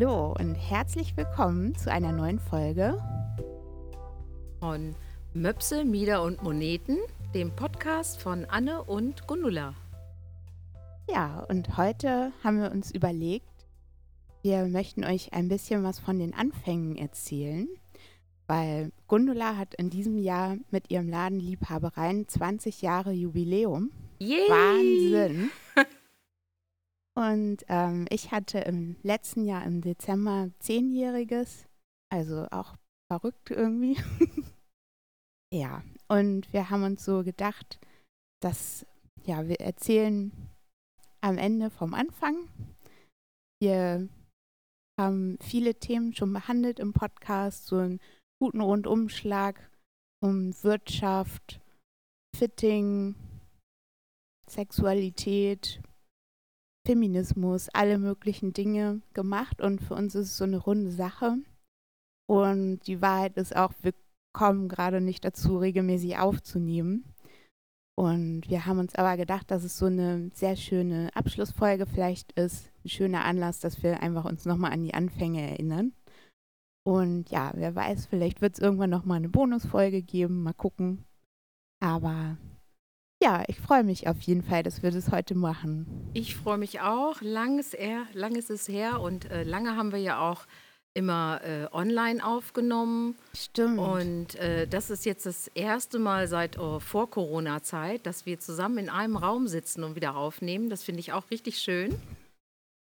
Hallo und herzlich willkommen zu einer neuen Folge von Möpse, Mieder und Moneten, dem Podcast von Anne und Gundula. Ja, und heute haben wir uns überlegt, wir möchten euch ein bisschen was von den Anfängen erzählen, weil Gundula hat in diesem Jahr mit ihrem Laden Liebhabereien 20 Jahre Jubiläum. Yay! Wahnsinn! Und ähm, ich hatte im letzten Jahr im Dezember zehnjähriges, also auch verrückt irgendwie. ja, und wir haben uns so gedacht, dass, ja, wir erzählen am Ende vom Anfang. Wir haben viele Themen schon behandelt im Podcast, so einen guten Rundumschlag um Wirtschaft, Fitting, Sexualität, Feminismus, alle möglichen Dinge gemacht und für uns ist es so eine runde Sache. Und die Wahrheit ist auch, wir kommen gerade nicht dazu, regelmäßig aufzunehmen. Und wir haben uns aber gedacht, dass es so eine sehr schöne Abschlussfolge vielleicht ist, ein schöner Anlass, dass wir einfach uns nochmal an die Anfänge erinnern. Und ja, wer weiß, vielleicht wird es irgendwann nochmal eine Bonusfolge geben, mal gucken. Aber ja, ich freue mich auf jeden Fall, dass wir das heute machen. Ich freue mich auch. Lang ist, er, lang ist es her und äh, lange haben wir ja auch immer äh, online aufgenommen. Stimmt. Und äh, das ist jetzt das erste Mal seit oh, vor Corona-Zeit, dass wir zusammen in einem Raum sitzen und wieder aufnehmen. Das finde ich auch richtig schön.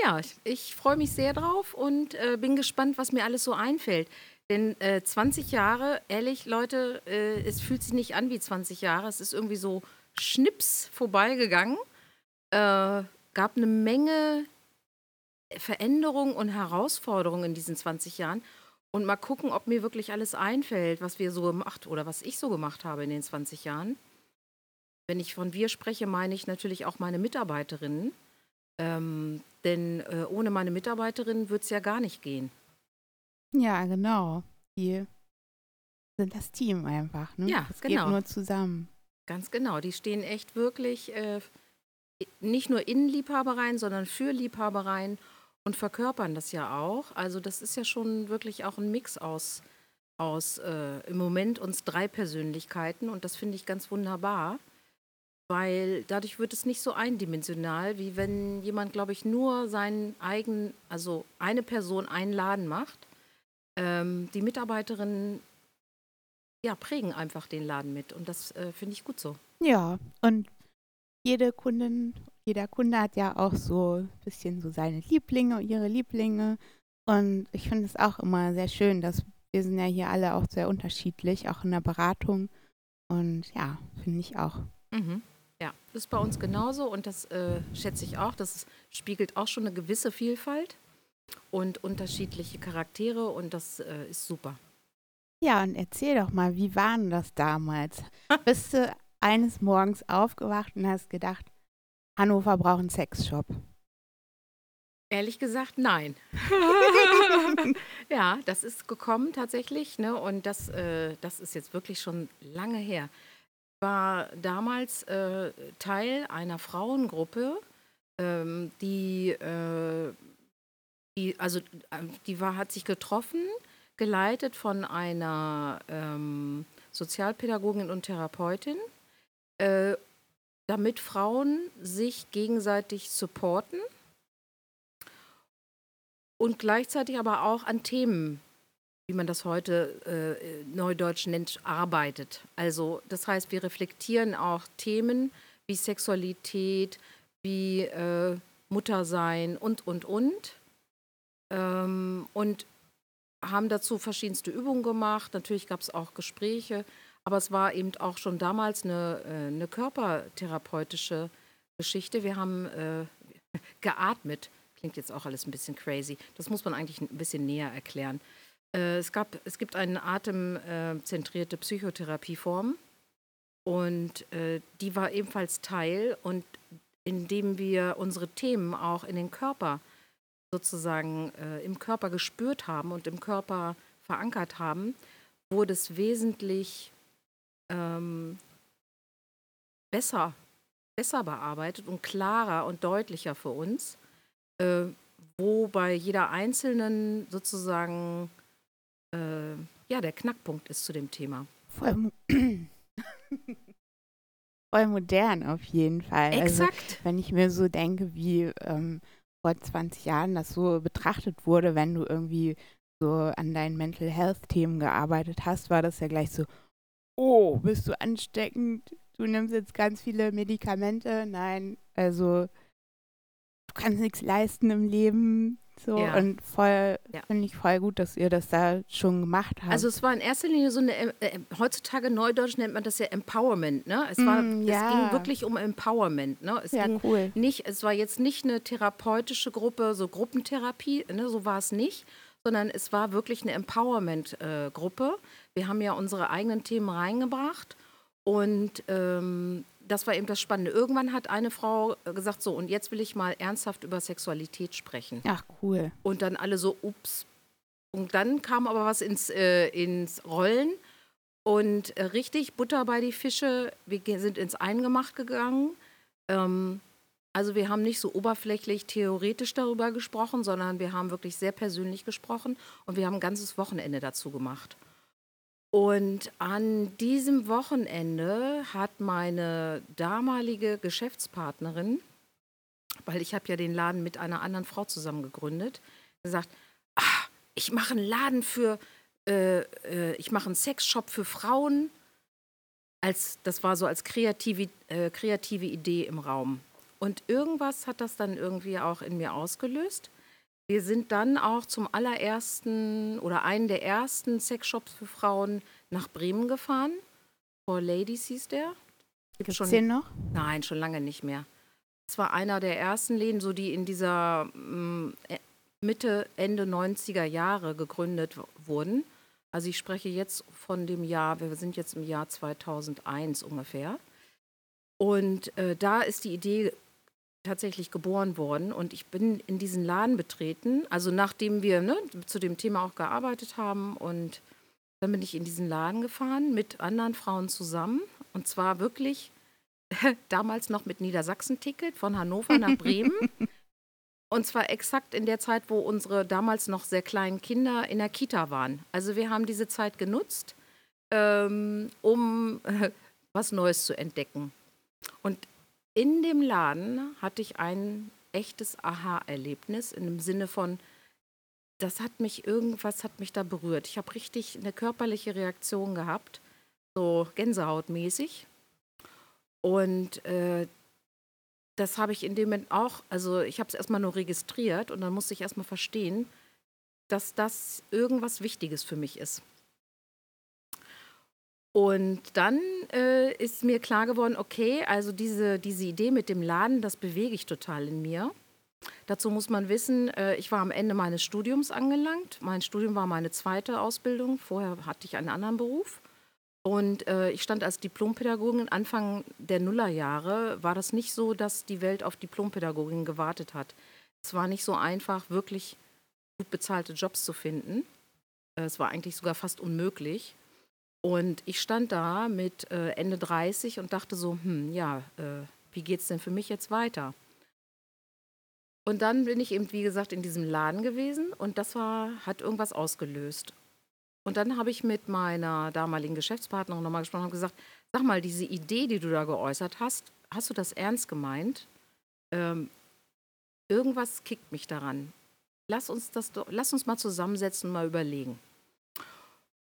Ja, ich, ich freue mich sehr drauf und äh, bin gespannt, was mir alles so einfällt. Denn 20 äh, Jahre, ehrlich, Leute, äh, es fühlt sich nicht an wie 20 Jahre. Es ist irgendwie so Schnips vorbeigegangen. Äh, gab eine Menge Veränderungen und Herausforderungen in diesen 20 Jahren. Und mal gucken, ob mir wirklich alles einfällt, was wir so gemacht oder was ich so gemacht habe in den 20 Jahren. Wenn ich von wir spreche, meine ich natürlich auch meine Mitarbeiterinnen. Ähm, denn äh, ohne meine Mitarbeiterinnen würde es ja gar nicht gehen. Ja, genau. Die sind das Team einfach. Ne? Ja, es genau. geht nur zusammen. Ganz genau. Die stehen echt wirklich äh, nicht nur in Liebhabereien, sondern für Liebhabereien und verkörpern das ja auch. Also das ist ja schon wirklich auch ein Mix aus, aus äh, im Moment uns drei Persönlichkeiten und das finde ich ganz wunderbar, weil dadurch wird es nicht so eindimensional, wie wenn jemand, glaube ich, nur seinen eigenen, also eine Person einen Laden macht. Ähm, die Mitarbeiterinnen ja, prägen einfach den Laden mit und das äh, finde ich gut so. Ja, und jede Kundin, jeder Kunde hat ja auch so ein bisschen so seine Lieblinge, ihre Lieblinge. Und ich finde es auch immer sehr schön, dass wir sind ja hier alle auch sehr unterschiedlich, auch in der Beratung. Und ja, finde ich auch. Mhm. Ja, das ist bei uns genauso und das äh, schätze ich auch. Das spiegelt auch schon eine gewisse Vielfalt und unterschiedliche Charaktere und das äh, ist super. Ja, und erzähl doch mal, wie war denn das damals? Bist du eines Morgens aufgewacht und hast gedacht, Hannover braucht einen Sexshop? Ehrlich gesagt, nein. ja, das ist gekommen tatsächlich, ne? Und das, äh, das ist jetzt wirklich schon lange her. Ich war damals äh, Teil einer Frauengruppe, ähm, die, äh, die, also äh, die war, hat sich getroffen geleitet von einer ähm, Sozialpädagogin und Therapeutin, äh, damit Frauen sich gegenseitig supporten und gleichzeitig aber auch an Themen, wie man das heute äh, neudeutsch nennt, arbeitet. Also das heißt, wir reflektieren auch Themen wie Sexualität, wie äh, Muttersein und, und, und. Ähm, und haben dazu verschiedenste Übungen gemacht. Natürlich gab es auch Gespräche, aber es war eben auch schon damals eine, äh, eine körpertherapeutische Geschichte. Wir haben äh, geatmet. Klingt jetzt auch alles ein bisschen crazy. Das muss man eigentlich ein bisschen näher erklären. Äh, es, gab, es gibt eine atemzentrierte Psychotherapieform und äh, die war ebenfalls Teil und indem wir unsere Themen auch in den Körper sozusagen äh, im Körper gespürt haben und im Körper verankert haben, wurde es wesentlich ähm, besser, besser bearbeitet und klarer und deutlicher für uns, äh, wo bei jeder einzelnen sozusagen äh, ja der Knackpunkt ist zu dem Thema. Voll, voll modern auf jeden Fall. Also, Exakt. wenn ich mir so denke, wie ähm, vor 20 Jahren das so betrachtet wurde, wenn du irgendwie so an deinen Mental Health Themen gearbeitet hast, war das ja gleich so, oh, bist du ansteckend? Du nimmst jetzt ganz viele Medikamente. Nein, also du kannst nichts leisten im Leben. So Ja. und voll, Ja. finde ich voll gut, dass ihr das da schon gemacht habt. Also es war in erster Linie so eine, äh, äh, heutzutage neudeutsch nennt man das ja Empowerment, ne? Es, war, Mm, es ja. ging wirklich um Empowerment, ne? Es ja, ging cool. nicht, es war jetzt nicht eine therapeutische Gruppe, so Gruppentherapie, ne? so war es nicht, sondern es war wirklich eine Empowerment-Gruppe. Wir haben ja unsere eigenen Themen reingebracht und ähm, das war eben das Spannende. Irgendwann hat eine Frau äh, gesagt, so und jetzt will ich mal ernsthaft über Sexualität sprechen. Ach, cool. Und dann alle so, ups. Und dann kam aber was ins, äh, ins Rollen. Und äh, richtig Butter bei die Fische. Wir sind ins Eingemacht gegangen. Ähm, also wir haben nicht so oberflächlich theoretisch darüber gesprochen, sondern wir haben wirklich sehr persönlich gesprochen. Und wir haben ein ganzes Wochenende dazu gemacht. Und an diesem Wochenende hat meine damalige Geschäftspartnerin, weil ich habe ja den Laden mit einer anderen Frau zusammen gegründet, gesagt, ah, ich mache einen Laden für, äh, äh, ich mache einen Sexshop für Frauen. Als, das war so als kreative, äh, kreative Idee im Raum. Und irgendwas hat das dann irgendwie auch in mir ausgelöst. Wir sind dann auch zum allerersten oder einen der ersten Sexshops für Frauen nach Bremen gefahren. For Ladies hieß der. Gibt schon- es den noch? Nein, schon lange nicht mehr. Es war einer der ersten Läden, so die in dieser mm, äh, Mitte, Ende 90er Jahre gegründet wurden. Also ich spreche jetzt von dem Jahr, wir sind jetzt im Jahr 2001 ungefähr. Und äh, da ist die Idee tatsächlich geboren worden und ich bin in diesen Laden betreten, also nachdem wir ne, zu dem Thema auch gearbeitet haben und dann bin ich in diesen Laden gefahren mit anderen Frauen zusammen und zwar wirklich damals noch mit Niedersachsen-Ticket von Hannover nach Bremen. Und zwar exakt in der Zeit, wo unsere damals noch sehr kleinen Kinder in der Kita waren. Also wir haben diese Zeit genutzt, ähm, um äh, was Neues zu entdecken. Und in dem Laden hatte ich ein echtes Aha-Erlebnis in dem Sinne von, das hat mich, irgendwas hat mich da berührt. Ich habe richtig eine körperliche Reaktion gehabt, so gänsehautmäßig. Und äh, das habe ich in dem Moment auch, also ich habe es erstmal nur registriert und dann musste ich erstmal verstehen, dass das irgendwas Wichtiges für mich ist. Und dann äh, ist mir klar geworden, okay, also diese, diese Idee mit dem Laden, das bewege ich total in mir. Dazu muss man wissen, äh, ich war am Ende meines Studiums angelangt. Mein Studium war meine zweite Ausbildung. Vorher hatte ich einen anderen Beruf. Und äh, ich stand als Diplompädagogin. Anfang der Nullerjahre war das nicht so, dass die Welt auf Diplompädagogin gewartet hat. Es war nicht so einfach, wirklich gut bezahlte Jobs zu finden. Äh, es war eigentlich sogar fast unmöglich. Und ich stand da mit äh, Ende 30 und dachte so, hm, ja, äh, wie geht's denn für mich jetzt weiter? Und dann bin ich eben, wie gesagt, in diesem Laden gewesen und das war, hat irgendwas ausgelöst. Und dann habe ich mit meiner damaligen Geschäftspartnerin nochmal gesprochen und gesagt, sag mal, diese Idee, die du da geäußert hast, hast du das ernst gemeint? Ähm, irgendwas kickt mich daran. Lass uns, das, lass uns mal zusammensetzen und mal überlegen.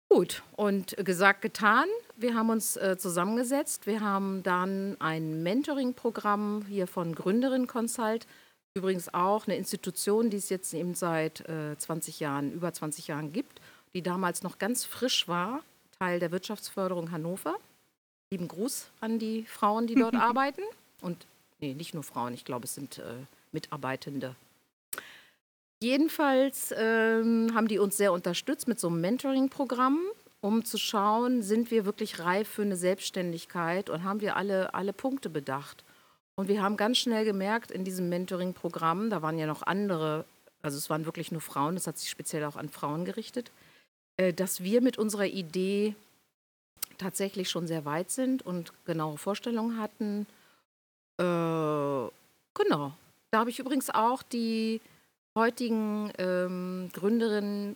Gut, und gesagt, getan. Wir haben uns äh, zusammengesetzt. Wir haben dann ein Mentoring-Programm hier von Gründerin Consult. Übrigens auch eine Institution, die es jetzt eben seit äh, 20 Jahren, über 20 Jahren gibt, die damals noch ganz frisch war, Teil der Wirtschaftsförderung Hannover. Lieben Gruß an die Frauen, die dort arbeiten. Und nee, nicht nur Frauen, ich glaube, es sind äh, Mitarbeitende. Jedenfalls ähm, haben die uns sehr unterstützt mit so einem Mentoring-Programm, um zu schauen, sind wir wirklich reif für eine Selbstständigkeit und haben wir alle, alle Punkte bedacht. Und wir haben ganz schnell gemerkt in diesem Mentoring-Programm, da waren ja noch andere, also es waren wirklich nur Frauen, das hat sich speziell auch an Frauen gerichtet, äh, dass wir mit unserer Idee tatsächlich schon sehr weit sind und genaue Vorstellungen hatten. Äh, genau. Da habe ich übrigens auch die heutigen ähm, Gründerin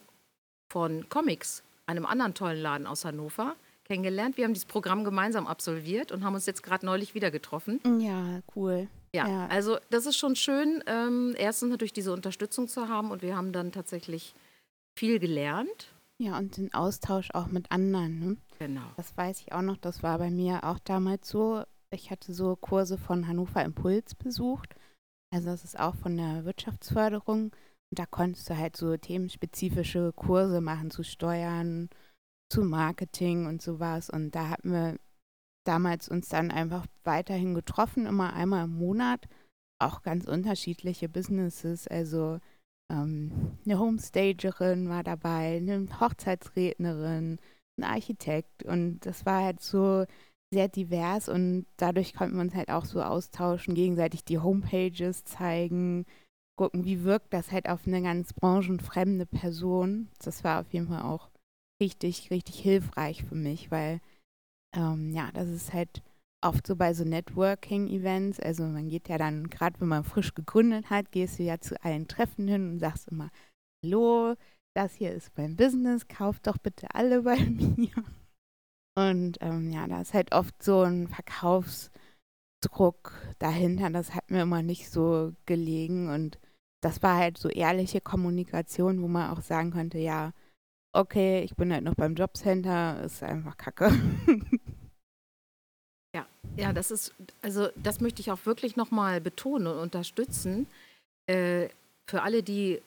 von Comics, einem anderen tollen Laden aus Hannover, kennengelernt. Wir haben dieses Programm gemeinsam absolviert und haben uns jetzt gerade neulich wieder getroffen. Ja, cool. Ja, ja, also das ist schon schön, ähm, erstens natürlich diese Unterstützung zu haben und wir haben dann tatsächlich viel gelernt. Ja, und den Austausch auch mit anderen. Ne? Genau. Das weiß ich auch noch, das war bei mir auch damals so. Ich hatte so Kurse von Hannover Impuls besucht. Also das ist auch von der Wirtschaftsförderung. Und da konntest du halt so themenspezifische Kurse machen zu Steuern, zu Marketing und sowas. Und da hatten wir damals uns dann einfach weiterhin getroffen, immer einmal im Monat. Auch ganz unterschiedliche Businesses. Also ähm, eine Homestagerin war dabei, eine Hochzeitsrednerin, ein Architekt. Und das war halt so sehr divers und dadurch konnten wir uns halt auch so austauschen, gegenseitig die Homepages zeigen, gucken, wie wirkt das halt auf eine ganz branchenfremde Person. Das war auf jeden Fall auch richtig, richtig hilfreich für mich, weil ähm, ja, das ist halt oft so bei so Networking-Events. Also man geht ja dann, gerade wenn man frisch gegründet hat, gehst du ja zu allen Treffen hin und sagst immer, hallo, das hier ist mein Business, kauft doch bitte alle bei mir. Und ähm, ja, da ist halt oft so ein Verkaufsdruck dahinter. Das hat mir immer nicht so gelegen. Und das war halt so ehrliche Kommunikation, wo man auch sagen könnte, ja, okay, ich bin halt noch beim Jobcenter, ist einfach Kacke. Ja, ja, das ist, also das möchte ich auch wirklich nochmal betonen und unterstützen. Äh, für alle, die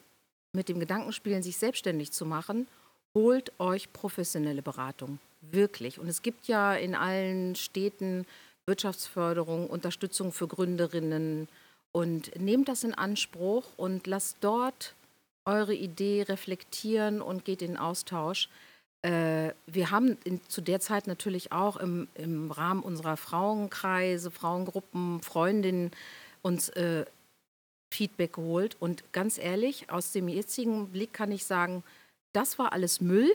mit dem Gedanken spielen, sich selbstständig zu machen, holt euch professionelle Beratung. Wirklich. Und es gibt ja in allen Städten Wirtschaftsförderung, Unterstützung für Gründerinnen. Und nehmt das in Anspruch und lasst dort eure Idee reflektieren und geht in Austausch. Äh, wir haben in, zu der Zeit natürlich auch im, im Rahmen unserer Frauenkreise, Frauengruppen, Freundinnen uns äh, Feedback geholt. Und ganz ehrlich, aus dem jetzigen Blick kann ich sagen, das war alles Müll.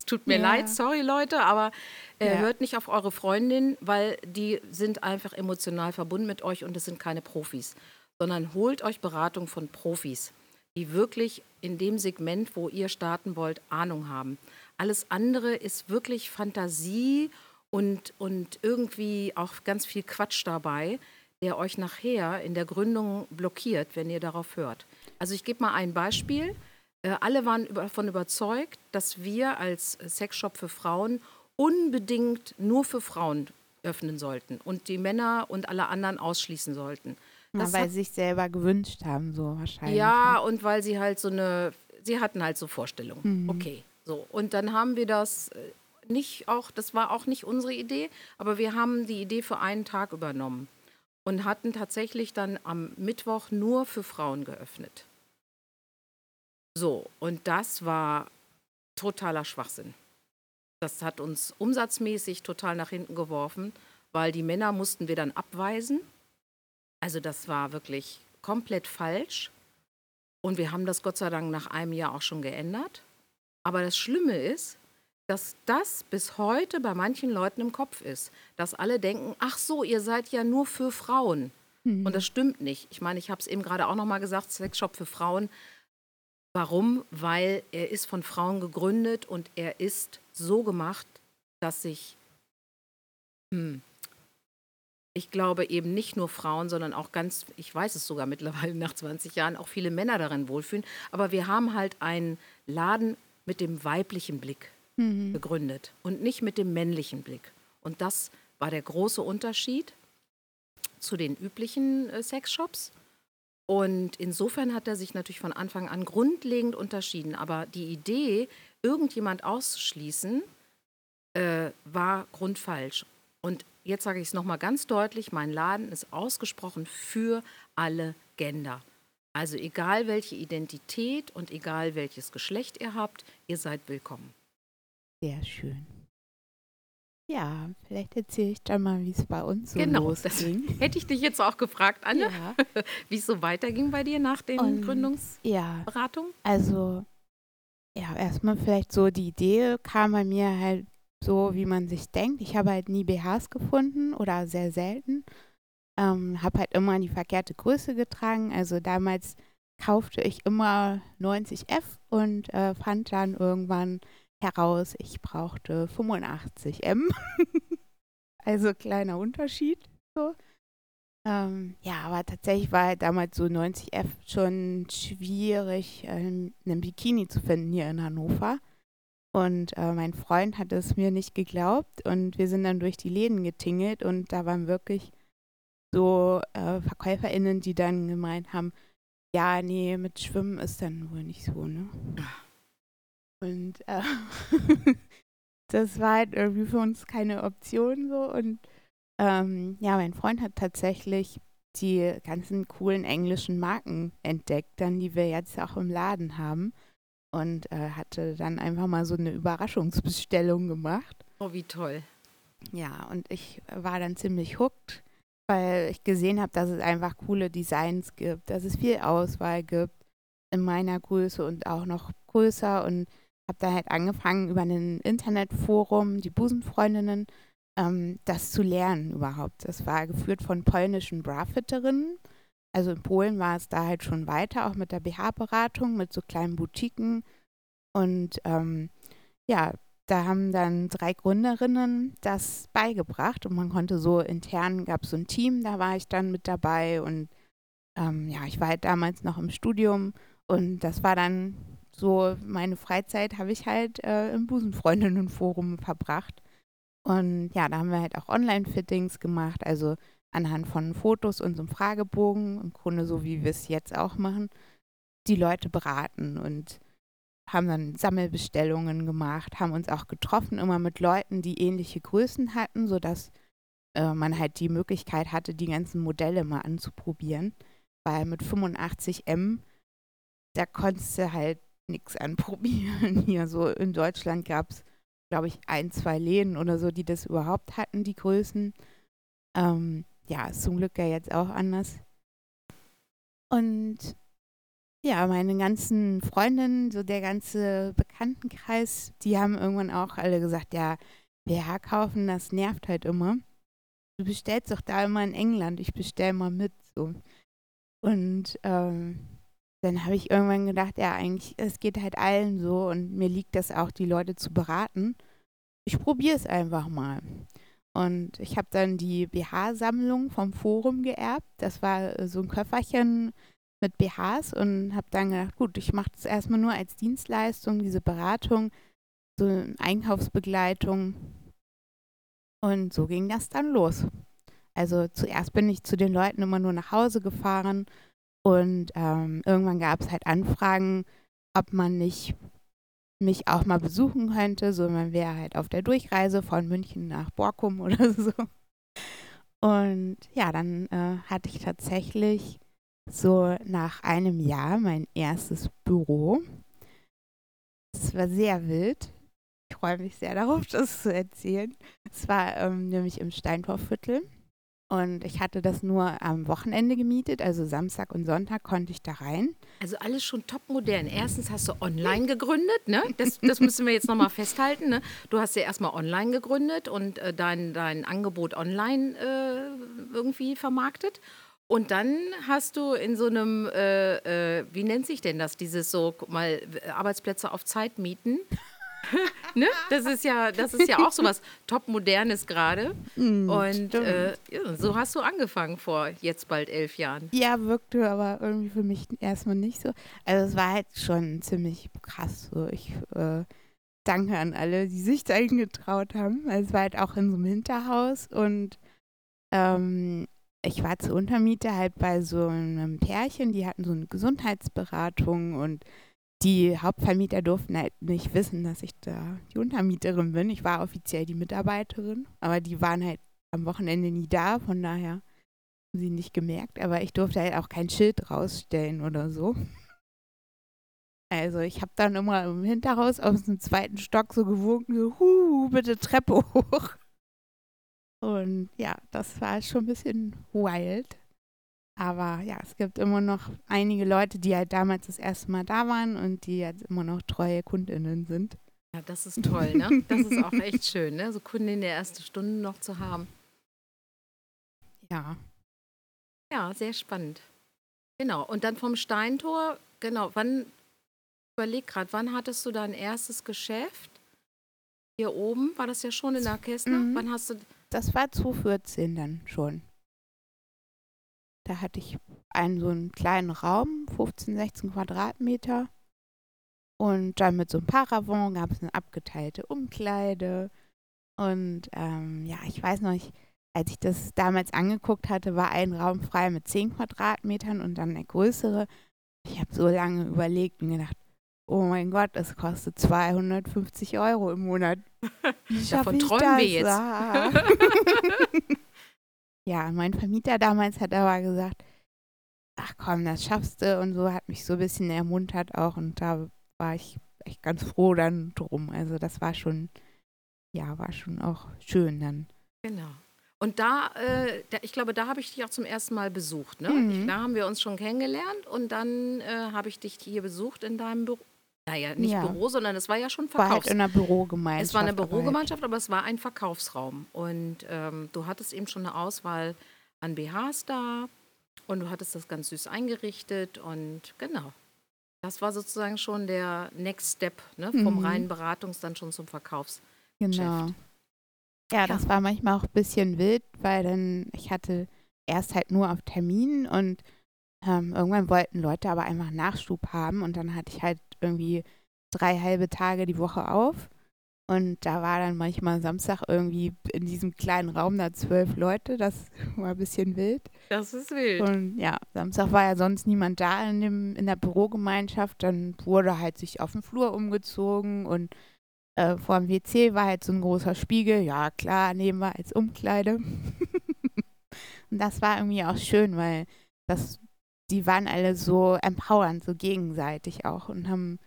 Es tut mir ja. leid, sorry Leute, aber äh, ja. hört nicht auf eure Freundin, weil die sind einfach emotional verbunden mit euch und es sind keine Profis, sondern holt euch Beratung von Profis die wirklich in dem Segment, wo ihr starten wollt, Ahnung haben. Alles andere ist wirklich Fantasie und, und irgendwie auch ganz viel Quatsch dabei, der euch nachher in der Gründung blockiert, wenn ihr darauf hört. Also ich gebe mal ein Beispiel. Äh, alle waren davon überzeugt, dass wir als Sexshop für Frauen unbedingt nur für Frauen öffnen sollten und die Männer und alle anderen ausschließen sollten. Ja, weil sie sich selber gewünscht haben, so wahrscheinlich. Ja, ne? und weil sie halt so eine, sie hatten halt so Vorstellungen. Mhm. Okay, so. Und dann haben wir das äh, nicht auch, das war auch nicht unsere Idee, aber wir haben die Idee für einen Tag übernommen und hatten tatsächlich dann am Mittwoch nur für Frauen geöffnet. So, und das war totaler Schwachsinn. Das hat uns umsatzmäßig total nach hinten geworfen, weil die Männer mussten wir dann abweisen also das war wirklich komplett falsch. Und wir haben das Gott sei Dank nach einem Jahr auch schon geändert. Aber das Schlimme ist, dass das bis heute bei manchen Leuten im Kopf ist. Dass alle denken, ach so, ihr seid ja nur für Frauen. Mhm. Und das stimmt nicht. Ich meine, ich habe es eben gerade auch nochmal gesagt, Sexshop für Frauen. Warum? Weil er ist von Frauen gegründet und er ist so gemacht, dass sich hm, ich glaube eben nicht nur Frauen, sondern auch ganz, ich weiß es sogar mittlerweile nach 20 Jahren, auch viele Männer darin wohlfühlen. Aber wir haben halt einen Laden mit dem weiblichen Blick mhm. gegründet und nicht mit dem männlichen Blick. Und das war der große Unterschied zu den üblichen äh, Sexshops. Und insofern hat er sich natürlich von Anfang an grundlegend unterschieden. Aber die Idee, irgendjemand auszuschließen, äh, war grundfalsch. Und jetzt sage ich es nochmal ganz deutlich, mein Laden ist ausgesprochen für alle Gender. Also egal welche Identität und egal welches Geschlecht ihr habt, ihr seid willkommen. Sehr schön. Ja, vielleicht erzähle ich dann mal, wie es bei uns so genau, losging. Das hätte ich dich jetzt auch gefragt, Anne, ja. wie es so weiterging bei dir nach den Gründungsberatungen. Ja, also ja, erstmal vielleicht so die Idee kam bei mir halt so, wie man sich denkt. Ich habe halt nie BHs gefunden oder sehr selten. Ähm, habe halt immer die verkehrte Größe getragen. Also damals kaufte ich immer 90F und äh, fand dann irgendwann heraus, ich brauchte 85M. also kleiner Unterschied. So. Ähm, ja, aber tatsächlich war halt damals so 90F schon schwierig, ähm, einen Bikini zu finden hier in Hannover. Und äh, mein Freund hat es mir nicht geglaubt und wir sind dann durch die Läden getingelt und da waren wirklich so äh, VerkäuferInnen, die dann gemeint haben, ja, nee, mit Schwimmen ist dann wohl nicht so, ne? Und äh, das war halt irgendwie für uns keine Option so. Und ähm, ja, mein Freund hat tatsächlich die ganzen coolen englischen Marken entdeckt, dann die wir jetzt auch im Laden haben. Und äh, hatte dann einfach mal so eine Überraschungsbestellung gemacht. Oh, wie toll. Ja, und ich war dann ziemlich hooked weil ich gesehen habe, dass es einfach coole Designs gibt, dass es viel Auswahl gibt in meiner Größe und auch noch größer und habe da halt angefangen über ein Internetforum, die Busenfreundinnen, ähm, das zu lernen überhaupt. Das war geführt von polnischen Brafitterinnen. Also in Polen war es da halt schon weiter, auch mit der BH-Beratung, mit so kleinen Boutiquen. Und ähm, ja, da haben dann drei Gründerinnen das beigebracht und man konnte so intern, gab es so ein Team, da war ich dann mit dabei und ähm, ja, ich war halt damals noch im Studium und das war dann so, meine Freizeit habe ich halt äh, im Busenfreundinnenforum verbracht. Und ja, da haben wir halt auch Online-Fittings gemacht, also anhand von Fotos und so einem Fragebogen, im Grunde so wie wir es jetzt auch machen, die Leute beraten und haben dann Sammelbestellungen gemacht, haben uns auch getroffen, immer mit Leuten, die ähnliche Größen hatten, sodass äh, man halt die Möglichkeit hatte, die ganzen Modelle mal anzuprobieren. Weil mit 85M, da konntest du halt nichts anprobieren. Hier so in Deutschland gab es, glaube ich, ein, zwei Läden oder so, die das überhaupt hatten, die Größen. Ähm, ja, ist zum Glück ja jetzt auch anders. Und ja, meine ganzen Freundinnen, so der ganze Bekanntenkreis, die haben irgendwann auch alle gesagt, ja, BH kaufen, das nervt halt immer. Du bestellst doch da immer in England, ich bestell mal mit. So. Und ähm, dann habe ich irgendwann gedacht, ja, eigentlich, es geht halt allen so und mir liegt das auch, die Leute zu beraten. Ich probiere es einfach mal. Und ich habe dann die BH-Sammlung vom Forum geerbt. Das war so ein Köfferchen mit BHs und habe dann gedacht, gut, ich mache das erstmal nur als Dienstleistung, diese Beratung, so Einkaufsbegleitung. Und so ging das dann los. Also zuerst bin ich zu den Leuten immer nur nach Hause gefahren und ähm, irgendwann gab es halt Anfragen, ob man nicht mich auch mal besuchen könnte. So, man wäre halt auf der Durchreise von München nach Borkum oder so. Und ja, dann äh, hatte ich tatsächlich so nach einem Jahr mein erstes Büro. Es war sehr wild. Ich freue mich sehr darauf, das zu erzählen. Es war ähm, nämlich im Steintorviertel. Und ich hatte das nur am Wochenende gemietet, also Samstag und Sonntag konnte ich da rein. Also alles schon top modern. Erstens hast du online gegründet, ne? Das, das müssen wir jetzt nochmal festhalten. Ne? Du hast ja erstmal online gegründet und äh, dein, dein Angebot online äh, irgendwie vermarktet. Und dann hast du in so einem, äh, äh, wie nennt sich denn das, dieses so, guck mal, Arbeitsplätze auf Zeit mieten. ne? Das ist ja, das ist ja auch so was topmodernes gerade. Mm, und äh, ja, so hast du angefangen vor jetzt bald elf Jahren. Ja, wirkte aber irgendwie für mich erstmal nicht so. Also es war halt schon ziemlich krass. So. Ich äh, danke an alle, die sich da getraut haben. Also es war halt auch in so einem Hinterhaus und ähm, ich war zur Untermiete halt bei so einem Pärchen, die hatten so eine Gesundheitsberatung und die Hauptvermieter durften halt nicht wissen, dass ich da die Untermieterin bin. Ich war offiziell die Mitarbeiterin, aber die waren halt am Wochenende nie da, von daher haben sie nicht gemerkt. Aber ich durfte halt auch kein Schild rausstellen oder so. Also ich habe dann immer im Hinterhaus aus dem zweiten Stock so gewunken, so, huh, bitte Treppe hoch. Und ja, das war schon ein bisschen wild. Aber ja, es gibt immer noch einige Leute, die halt damals das erste Mal da waren und die jetzt immer noch treue KundInnen sind. Ja, das ist toll, ne? Das ist auch echt schön, ne? So Kunden in der ersten Stunde noch zu haben. Ja. Ja, sehr spannend. Genau, und dann vom Steintor, genau, wann, überleg gerade, wann hattest du dein erstes Geschäft? Hier oben war das ja schon in der Kästner. Mhm. Wann hast du, Das war 2014 dann schon. Da hatte ich einen so einen kleinen Raum, 15, 16 Quadratmeter. Und dann mit so einem Paravent gab es eine abgeteilte Umkleide. Und ähm, ja, ich weiß noch, ich, als ich das damals angeguckt hatte, war ein Raum frei mit 10 Quadratmetern und dann der größere. Ich habe so lange überlegt und gedacht, oh mein Gott, das kostet 250 Euro im Monat. Wie Davon ich träumen das? wir jetzt. Ja, mein Vermieter damals hat aber gesagt, ach komm, das schaffst du und so hat mich so ein bisschen ermuntert auch und da war ich echt ganz froh dann drum. Also das war schon, ja, war schon auch schön dann. genau. Und da, äh, da ich glaube, da habe ich dich auch zum ersten Mal besucht. Ne? Mhm. Da haben wir uns schon kennengelernt und dann äh, habe ich dich hier besucht in deinem Büro. Naja, nicht Ja. Büro, sondern es war ja schon War halt Verkaufs. in einer Bürogemeinschaft. Es war eine aber halt- Bürogemeinschaft, aber es war ein Verkaufsraum. Und ähm, du hattest eben schon eine Auswahl an BHs da und du hattest das ganz süß eingerichtet und genau. Das war sozusagen schon der Next Step, ne? vom Mhm. reinen Beratungs dann schon zum Verkaufs. Genau. Geschäft. Ja, das Ja. war manchmal auch ein bisschen wild, weil dann, ich hatte erst halt nur auf Termin und ähm, irgendwann wollten Leute aber einfach Nachschub haben und dann hatte ich halt irgendwie drei halbe Tage die Woche auf. Und da war dann manchmal Samstag irgendwie in diesem kleinen Raum da zwölf Leute. Das war ein bisschen wild. Das ist wild. Und ja, Samstag war ja sonst niemand da in, dem, in der Bürogemeinschaft. Dann wurde halt sich auf den Flur umgezogen und äh, vor dem WC war halt so ein großer Spiegel. Ja, klar, nehmen wir als Umkleide. und das war irgendwie auch schön, weil das, die waren alle so empowernd, so gegenseitig auch und haben,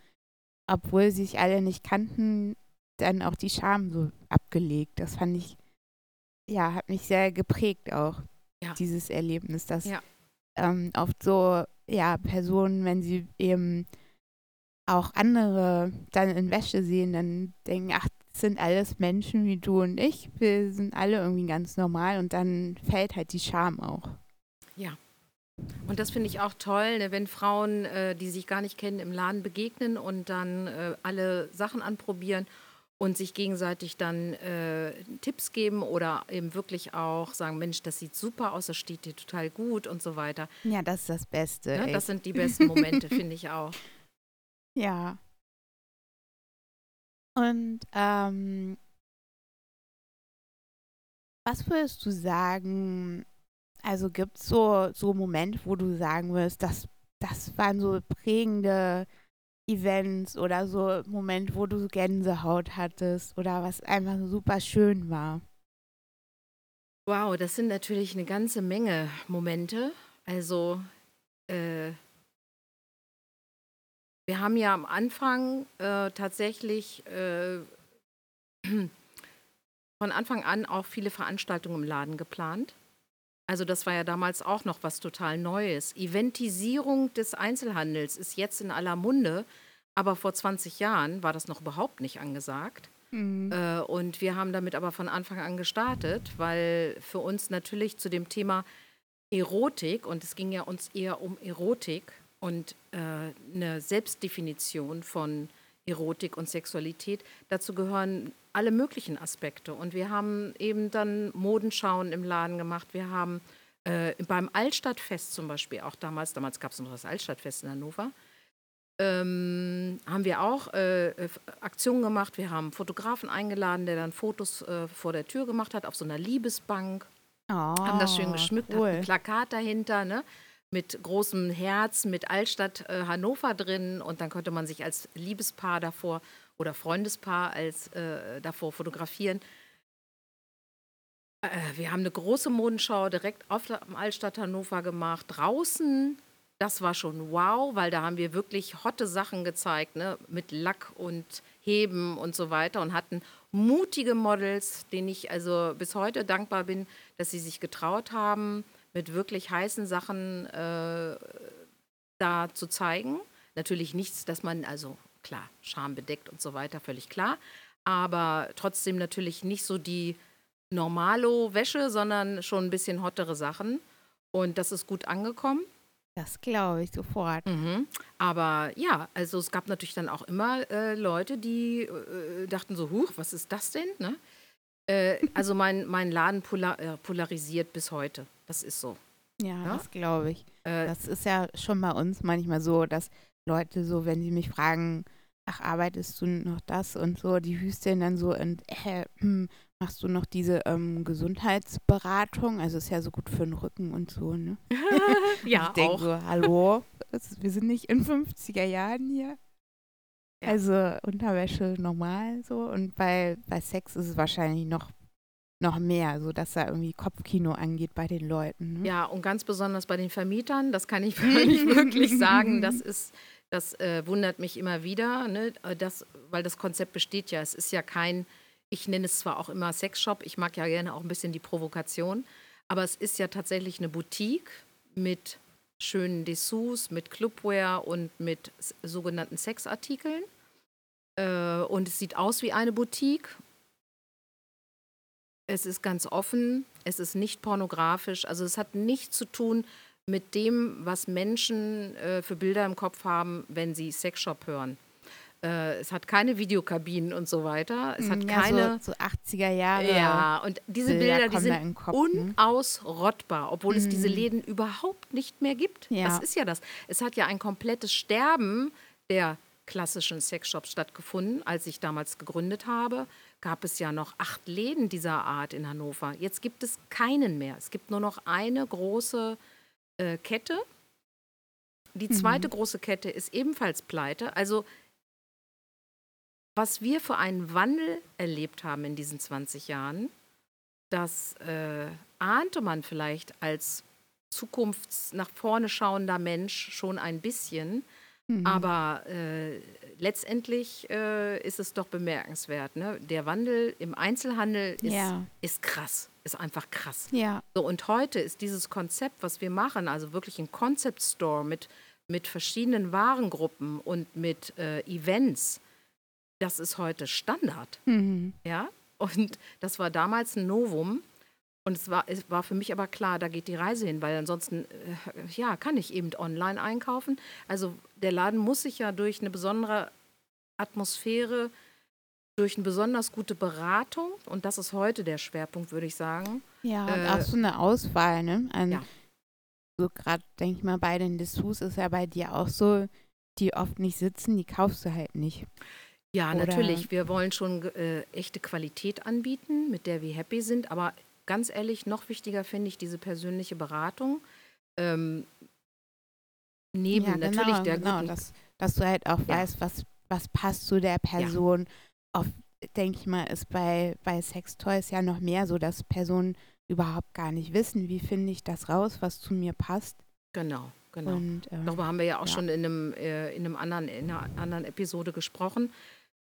obwohl sie sich alle nicht kannten, dann auch die Scham so abgelegt. Das fand ich, ja, hat mich sehr geprägt auch, Ja. dieses Erlebnis, dass Ja. ähm, oft so, ja, Personen, wenn sie eben auch andere dann in Wäsche sehen, dann denken, ach, das sind alles Menschen wie du und ich, wir sind alle irgendwie ganz normal und dann fällt halt die Scham auch. Und das finde ich auch toll, ne, wenn Frauen, äh, die sich gar nicht kennen, im Laden begegnen und dann äh, alle Sachen anprobieren und sich gegenseitig dann äh, Tipps geben oder eben wirklich auch sagen, Mensch, das sieht super aus, das steht dir total gut und so weiter. Ja, das ist das Beste. Ne? Das sind die besten Momente, finde ich auch. Ja. Und ähm, was würdest du sagen, also gibt es so, so Momente, wo du sagen würdest, das, das waren so prägende Events oder so Momente, wo du Gänsehaut hattest oder was einfach super schön war? Wow, das sind natürlich eine ganze Menge Momente. Also äh, wir haben ja am Anfang äh, tatsächlich äh, von Anfang an auch viele Veranstaltungen im Laden geplant. Also das war ja damals auch noch was total Neues. Eventisierung des Einzelhandels ist jetzt in aller Munde, aber vor 20 Jahren war das noch überhaupt nicht angesagt. Mhm. Äh, und wir haben damit aber von Anfang an gestartet, weil für uns natürlich zu dem Thema Erotik, und es ging ja uns eher um Erotik und äh, eine Selbstdefinition von Erotik und Sexualität, dazu gehören alle möglichen Aspekte. Und wir haben eben dann Modenschauen im Laden gemacht. Wir haben äh, beim Altstadtfest zum Beispiel auch damals, damals gab es noch das Altstadtfest in Hannover, ähm, haben wir auch äh, äh, Aktionen gemacht. Wir haben einen Fotografen eingeladen, der dann Fotos äh, vor der Tür gemacht hat, auf so einer Liebesbank. Oh, Haben das schön geschmückt, hatten cool. ein Plakat dahinter, ne? mit großem Herz, mit Altstadt äh, Hannover drin. Und dann konnte man sich als Liebespaar davor oder Freundespaar als äh, davor fotografieren. Äh, wir haben eine große Modenschau direkt auf der Altstadt Hannover gemacht, draußen. Das war schon wow, weil da haben wir wirklich hotte Sachen gezeigt, ne? mit Lack und Heben und so weiter und hatten mutige Models, denen ich also bis heute dankbar bin, dass sie sich getraut haben, mit wirklich heißen Sachen äh, da zu zeigen. Natürlich nichts, dass man, also klar, schambedeckt und so weiter, völlig klar. Aber trotzdem natürlich nicht so die Normalo-Wäsche, sondern schon ein bisschen hottere Sachen. Und das ist gut angekommen. Das glaube ich sofort. Mhm. Aber ja, also es gab natürlich dann auch immer äh, Leute, die äh, dachten so, huch, was ist das denn? Ne? Äh, also mein, mein Laden polar, äh, polarisiert bis heute. Das ist so. Ja, Ja? das glaube ich. Äh, Das ist ja schon bei uns manchmal so, dass Leute so, wenn sie mich fragen, ach, arbeitest du noch das und so, die hüsteln dann so und äh, hm, machst du noch diese ähm, Gesundheitsberatung? Also ist ja so gut für den Rücken und so, ne? ja, ich denke auch. so, hallo, wir sind nicht in 50er Jahren hier. Ja. Also Unterwäsche normal so und bei, bei Sex ist es wahrscheinlich noch, noch mehr, so dass da irgendwie Kopfkino angeht bei den Leuten. Ne? Ja, und ganz besonders bei den Vermietern, das kann ich wirklich sagen. Das ist, das äh, wundert mich immer wieder, ne? äh, das, weil das Konzept besteht ja. Es ist ja kein, ich nenne es zwar auch immer Sexshop, ich mag ja gerne auch ein bisschen die Provokation, aber es ist ja tatsächlich eine Boutique mit schönen Dessous, mit Clubwear und mit sogenannten Sexartikeln. Äh, und es sieht aus wie eine Boutique. Es ist ganz offen, es ist nicht pornografisch, also es hat nichts zu tun mit dem, was Menschen äh, für Bilder im Kopf haben, wenn sie Sexshop hören. Äh, es hat keine Videokabinen und so weiter. Es hat ja, keine. so, so 80er Jahre. Ja, und diese Bilder Bilder, die sind Kopf, ne? unausrottbar, obwohl es diese Mhm. Läden überhaupt nicht mehr gibt. Ja. Das ist ja das. Es hat ja ein komplettes Sterben der klassischen Sexshops stattgefunden. Als ich damals gegründet habe, gab es ja noch acht Läden dieser Art in Hannover. Jetzt gibt es keinen mehr. Es gibt nur noch eine große äh, Kette. Die zweite große Kette ist ebenfalls pleite. Also was wir für einen Wandel erlebt haben in diesen 20 Jahren, das äh, ahnte man vielleicht als zukunfts nach vorne schauender Mensch schon ein bisschen. Mhm. Aber äh, letztendlich äh, ist es doch bemerkenswert. Ne? Der Wandel im Einzelhandel ist, Ja. ist krass, ist einfach krass. Ja, So, und heute ist dieses Konzept, was wir machen, also wirklich ein Concept Store mit, mit verschiedenen Warengruppen und mit äh, Events, das ist heute Standard. mhm. Ja? Und das war damals ein Novum. Und es war, es war für mich aber klar, da geht die Reise hin, weil ansonsten, äh, ja, kann ich eben online einkaufen. Also der Laden muss sich ja durch eine besondere Atmosphäre, durch eine besonders gute Beratung, und das ist heute der Schwerpunkt, würde ich sagen, ja und Äh, auch so eine Auswahl, ne? An, ja. So gerade, denke ich mal, bei den Dessous ist ja bei dir auch so, die oft nicht sitzen, die kaufst du halt nicht. Ja, Oder- natürlich. Wir wollen schon äh, echte Qualität anbieten, mit der wir happy sind. Aber ganz ehrlich, noch wichtiger finde ich diese persönliche Beratung. Ähm, neben ja, natürlich genau, der genau, guten. dass, dass du halt auch Ja. weißt, was, was passt zu der Person. Oft, denke ich mal, ist bei, bei Sextoys ja noch mehr so, dass Personen überhaupt gar nicht wissen, wie finde ich das raus, was zu mir passt. genau, genau. Und, ähm, Darüber haben wir ja auch ja. schon in einem, äh, in einem anderen, in einer anderen Episode gesprochen.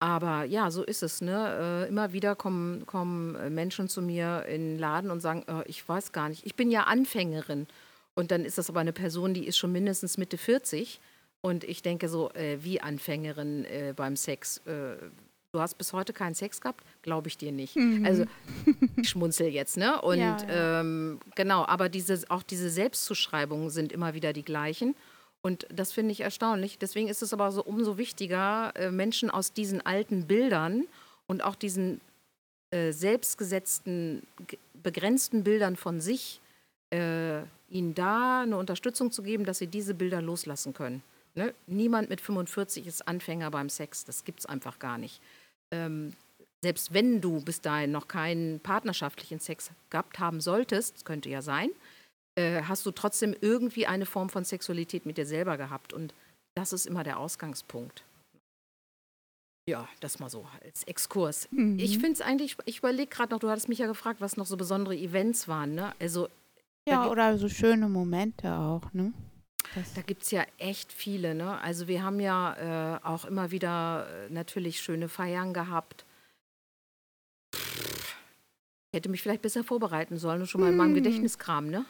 Aber ja, so ist es. Ne? Äh, immer wieder kommen, kommen äh, Menschen zu mir in den Laden und sagen, äh, ich weiß gar nicht, ich bin ja Anfängerin. Und dann ist das aber eine Person, die ist schon mindestens Mitte 40. Und ich denke so, äh, wie Anfängerin äh, beim Sex. Äh, du hast bis heute keinen Sex gehabt? Glaube ich dir nicht. Mhm. Also ich schmunzel jetzt, ne? Und Ja, ja. Ähm, genau, aber diese, auch diese Selbstzuschreibungen sind immer wieder die gleichen. Und das finde ich erstaunlich. Deswegen ist es aber so umso wichtiger, äh, Menschen aus diesen alten Bildern und auch diesen äh, selbstgesetzten, ge- begrenzten Bildern von sich, äh, ihnen da eine Unterstützung zu geben, dass sie diese Bilder loslassen können. Ne? Niemand mit 45 ist Anfänger beim Sex. Das gibt es einfach gar nicht. Ähm, selbst wenn du bis dahin noch keinen partnerschaftlichen Sex gehabt haben solltest, könnte ja sein, äh, hast du trotzdem irgendwie eine Form von Sexualität mit dir selber gehabt. Und das ist immer der Ausgangspunkt. Ja, das mal so als Exkurs. Mhm. Ich finde es eigentlich, ich überlege gerade noch, du hattest mich ja gefragt, was noch so besondere Events waren. Ne? Also ja, oder so schöne Momente auch, ne? Das, Da gibt es ja echt viele. Ne? Also wir haben ja äh, auch immer wieder äh, natürlich schöne Feiern gehabt. Pff, Ich hätte mich vielleicht besser vorbereiten sollen und schon mal in meinem Hm. Gedächtniskram, ne?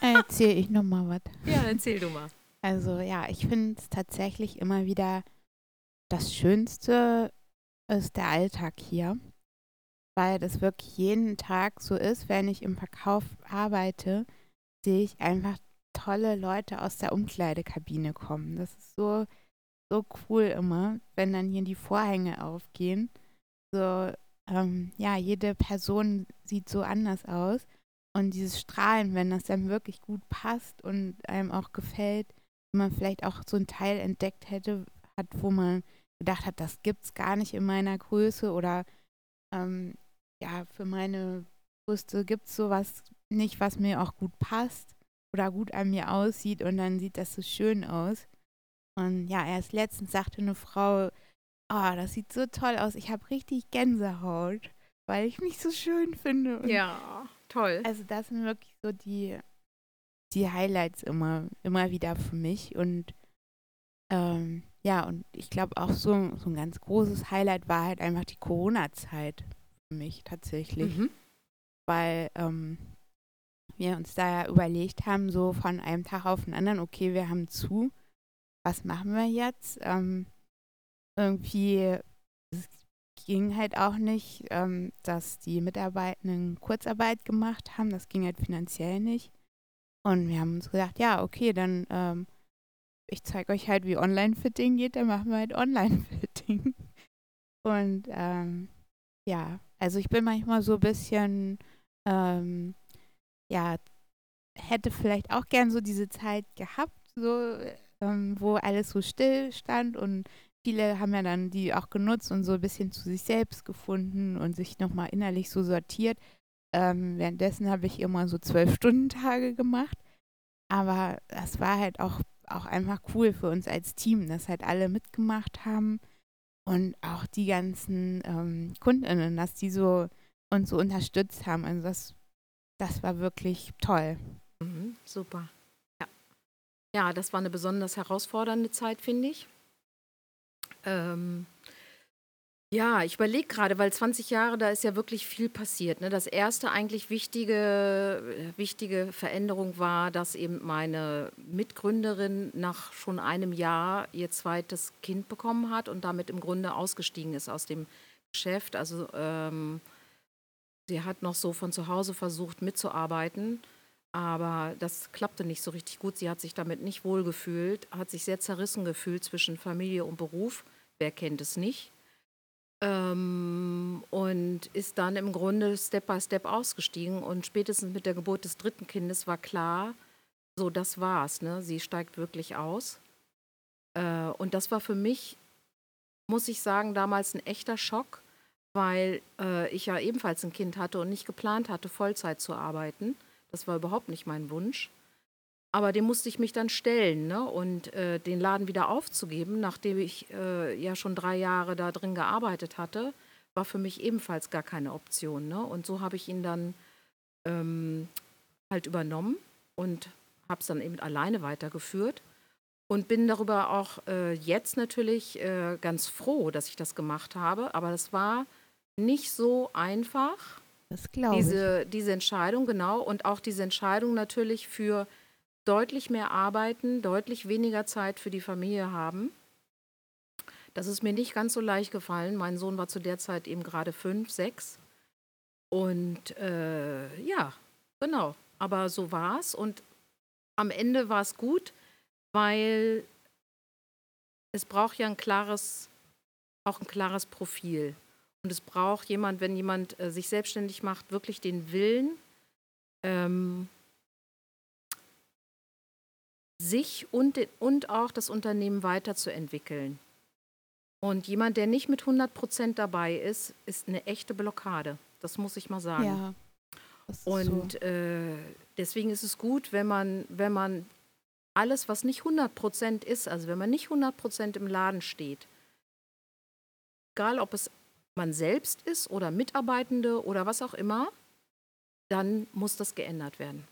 Erzähl ich nochmal was. Ja, erzähl du mal. Also ja, ich finde es tatsächlich immer wieder das Schönste ist der Alltag hier, weil das wirklich jeden Tag so ist, wenn ich im Verkauf arbeite, sehe ich einfach tolle Leute aus der Umkleidekabine kommen. Das ist so, so cool immer, wenn dann hier die Vorhänge aufgehen. So, ähm, ja, jede Person sieht so anders aus. Und dieses Strahlen, wenn das dann wirklich gut passt und einem auch gefällt, wenn man vielleicht auch so ein Teil entdeckt hätte, hat, wo man gedacht hat, das gibt's gar nicht in meiner Größe oder ähm, ja, für meine Brüste gibt es sowas nicht, was mir auch gut passt oder gut an mir aussieht und dann sieht das so schön aus. Und ja, erst letztens sagte eine Frau, oh, das sieht so toll aus, ich habe richtig Gänsehaut, weil ich mich so schön finde. Und ja, toll. Also das sind wirklich so die, die Highlights immer, immer wieder für mich und ähm, ja, und ich glaube auch so, so ein ganz großes Highlight war halt einfach die Corona-Zeit für mich tatsächlich. Mhm. Weil ähm, wir uns da ja überlegt haben, so von einem Tag auf den anderen, okay, wir haben zu, was machen wir jetzt? Ähm, irgendwie es ging halt auch nicht, ähm, dass die Mitarbeitenden Kurzarbeit gemacht haben. Das ging halt finanziell nicht. Und wir haben uns gesagt, ja, okay, dann ähm, ich zeige euch halt, wie Online-Fitting geht, dann machen wir halt Online-Fitting. Und ähm, ja, also ich bin manchmal so ein bisschen, ähm, ja, hätte vielleicht auch gern so diese Zeit gehabt, so, ähm, wo alles so still stand und viele haben ja dann die auch genutzt und so ein bisschen zu sich selbst gefunden und sich nochmal innerlich so sortiert. Ähm, währenddessen habe ich immer so zwölf Stunden Tage gemacht. Aber das war halt auch auch einfach cool für uns als Team, dass halt alle mitgemacht haben und auch die ganzen ähm, Kundinnen, dass die so uns so unterstützt haben. Also das, das war wirklich toll. Mhm, super. Ja. ja, das war eine besonders herausfordernde Zeit, finde ich. Ähm, ja, ich überlege gerade, weil 20 Jahre, da ist ja wirklich viel passiert. Ne? Das erste eigentlich wichtige, äh, wichtige Veränderung war, dass eben meine Mitgründerin nach schon einem Jahr ihr zweites Kind bekommen hat und damit im Grunde ausgestiegen ist aus dem Geschäft. Also ähm, sie hat noch so von zu Hause versucht mitzuarbeiten, aber das klappte nicht so richtig gut. Sie hat sich damit nicht wohl gefühlt, hat sich sehr zerrissen gefühlt zwischen Familie und Beruf. Wer kennt es nicht? Ähm, und ist dann im Grunde Step by Step ausgestiegen. Und spätestens mit der Geburt des dritten Kindes war klar, so das war's. Ne? Sie steigt wirklich aus. Äh, und das war für mich, muss ich sagen, damals ein echter Schock, weil äh, ich ja ebenfalls ein Kind hatte und nicht geplant hatte, Vollzeit zu arbeiten. Das war überhaupt nicht mein Wunsch. Aber dem musste ich mich dann stellen ne? und äh, den Laden wieder aufzugeben, nachdem ich äh, ja schon drei Jahre da drin gearbeitet hatte, war für mich ebenfalls gar keine Option. Ne? Und so habe ich ihn dann ähm, halt übernommen und habe es dann eben alleine weitergeführt und bin darüber auch äh, jetzt natürlich äh, ganz froh, dass ich das gemacht habe. Aber das war nicht so einfach. Das glaube ich. Diese, diese Entscheidung, genau. Und auch diese Entscheidung natürlich für deutlich mehr arbeiten, deutlich weniger Zeit für die Familie haben. Das ist mir nicht ganz so leicht gefallen. Mein Sohn war zu der Zeit eben gerade fünf, sechs. Und äh, ja, genau. Aber so war es. Und am Ende war es gut, weil es braucht ja ein klares, auch ein klares Profil. Und es braucht jemand, wenn jemand äh, sich selbstständig macht, wirklich den Willen, ähm, sich und, und auch das Unternehmen weiterzuentwickeln. Und jemand, der nicht mit 100 Prozent dabei ist, ist eine echte Blockade. Das muss ich mal sagen. Ja, und so. äh, deswegen ist es gut, wenn man, wenn man alles, was nicht 100 Prozent ist, also wenn man nicht 100 Prozent im Laden steht, egal ob es man selbst ist oder Mitarbeitende oder was auch immer, dann muss das geändert werden.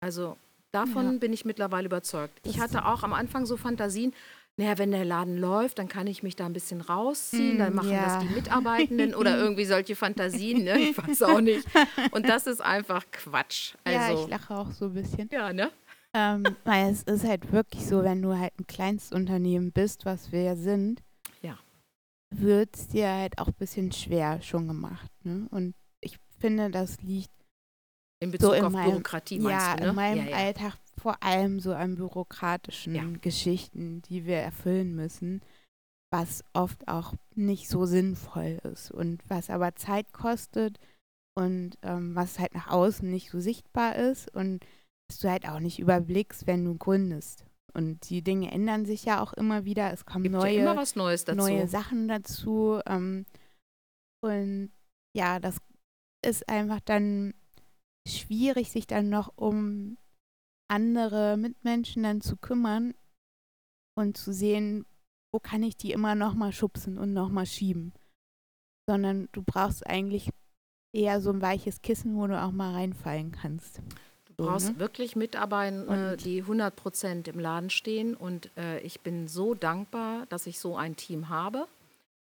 Also Davon ja. bin ich mittlerweile überzeugt. Ich hatte auch am Anfang so Fantasien, naja, wenn der Laden läuft, dann kann ich mich da ein bisschen rausziehen, mm, dann machen ja. das die Mitarbeitenden oder irgendwie solche Fantasien, ne? Ich weiß auch nicht. Und das ist einfach Quatsch. Also, ja, ich lache auch so ein bisschen. Ja, ne? Ähm, weil es ist halt wirklich so, wenn du halt ein Kleinstunternehmen bist, was wir ja sind, ja. wird es dir halt auch ein bisschen schwer schon gemacht. Ne? Und ich finde, das liegt In Bezug in auf meinem- Bürokratie meinst ja, du, ne? in meinem ja, ja. Alltag vor allem so an bürokratischen. Geschichten, die wir erfüllen müssen, was oft auch nicht so sinnvoll ist und was aber Zeit kostet und ähm, was halt nach außen nicht so sichtbar ist und was du halt auch nicht überblickst, wenn du gründest. Und die Dinge ändern sich ja auch immer wieder. Es kommen Gibt neue ja immer was Neues dazu. neue Sachen dazu. Ähm, und ja, das ist einfach dann schwierig, sich dann noch um andere Mitmenschen dann zu kümmern und zu sehen, wo kann ich die immer noch mal schubsen und noch mal schieben. Sondern du brauchst eigentlich eher so ein weiches Kissen, wo du auch mal reinfallen kannst. Du brauchst ne? wirklich Mitarbeiter, die 100 Prozent im Laden stehen. Und äh, ich bin so dankbar, dass ich so ein Team habe.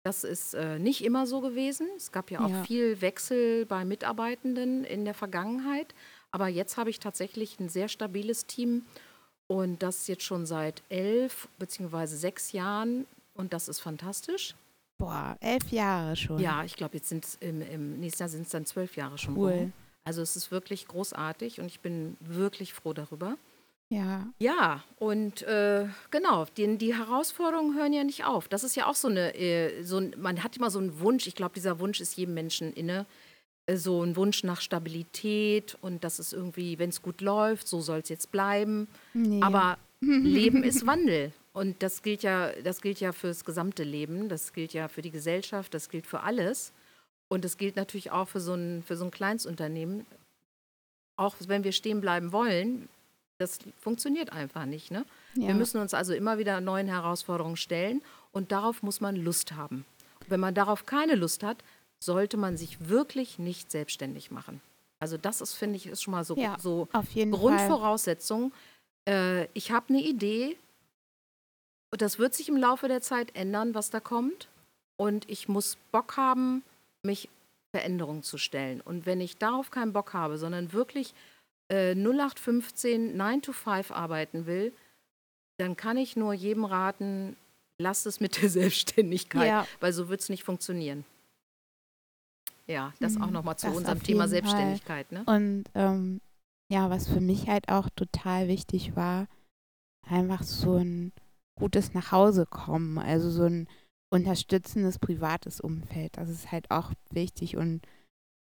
Das ist äh, nicht immer so gewesen. Es gab ja auch Ja. viel Wechsel bei Mitarbeitenden in der Vergangenheit. Aber jetzt habe ich tatsächlich ein sehr stabiles Team. Und das jetzt schon seit elf beziehungsweise sechs Jahren. Und das ist fantastisch. Boah, elf Jahre schon. Ja, ich glaube, jetzt sind es im, im nächsten Jahr sind es dann zwölf Jahre schon. Cool. rum. Also es ist wirklich großartig und ich bin wirklich froh darüber. Ja, Ja, und äh, genau, die, die Herausforderungen hören ja nicht auf. Das ist ja auch so eine, äh, so ein, man hat immer so einen Wunsch, ich glaube, dieser Wunsch ist jedem Menschen inne, äh, so ein Wunsch nach Stabilität und das ist irgendwie, wenn es gut läuft, so soll es jetzt bleiben. nee. Aber Leben ist Wandel. Und das gilt ja, das gilt ja fürs gesamte Leben, das gilt ja für die Gesellschaft, das gilt für alles. Und das gilt natürlich auch für so ein, für so ein Kleinsunternehmen. Auch wenn wir stehen bleiben wollen, das funktioniert einfach nicht. Ne? ja. Wir müssen uns also immer wieder neuen Herausforderungen stellen und darauf muss man Lust haben. Wenn man darauf keine Lust hat, sollte man sich wirklich nicht selbstständig machen. Also das ist, finde ich, ist schon mal so, Ja, so. Grundvoraussetzung. Äh, ich habe eine Idee und das wird sich im Laufe der Zeit ändern, was da kommt. Und ich muss Bock haben, mich Veränderungen zu stellen. Und wenn ich darauf keinen Bock habe, sondern wirklich äh, 0815, 9 to 5 arbeiten will, dann kann ich nur jedem raten, lasst es mit der Selbstständigkeit, Ja. weil so wird es nicht funktionieren. Ja, das auch Mhm, nochmal zu unserem Thema. Selbstständigkeit. Ne? Und ähm, ja, was für mich halt auch total wichtig war, einfach so ein gutes Nachhause kommen, also so ein unterstützendes privates Umfeld. Das ist halt auch wichtig und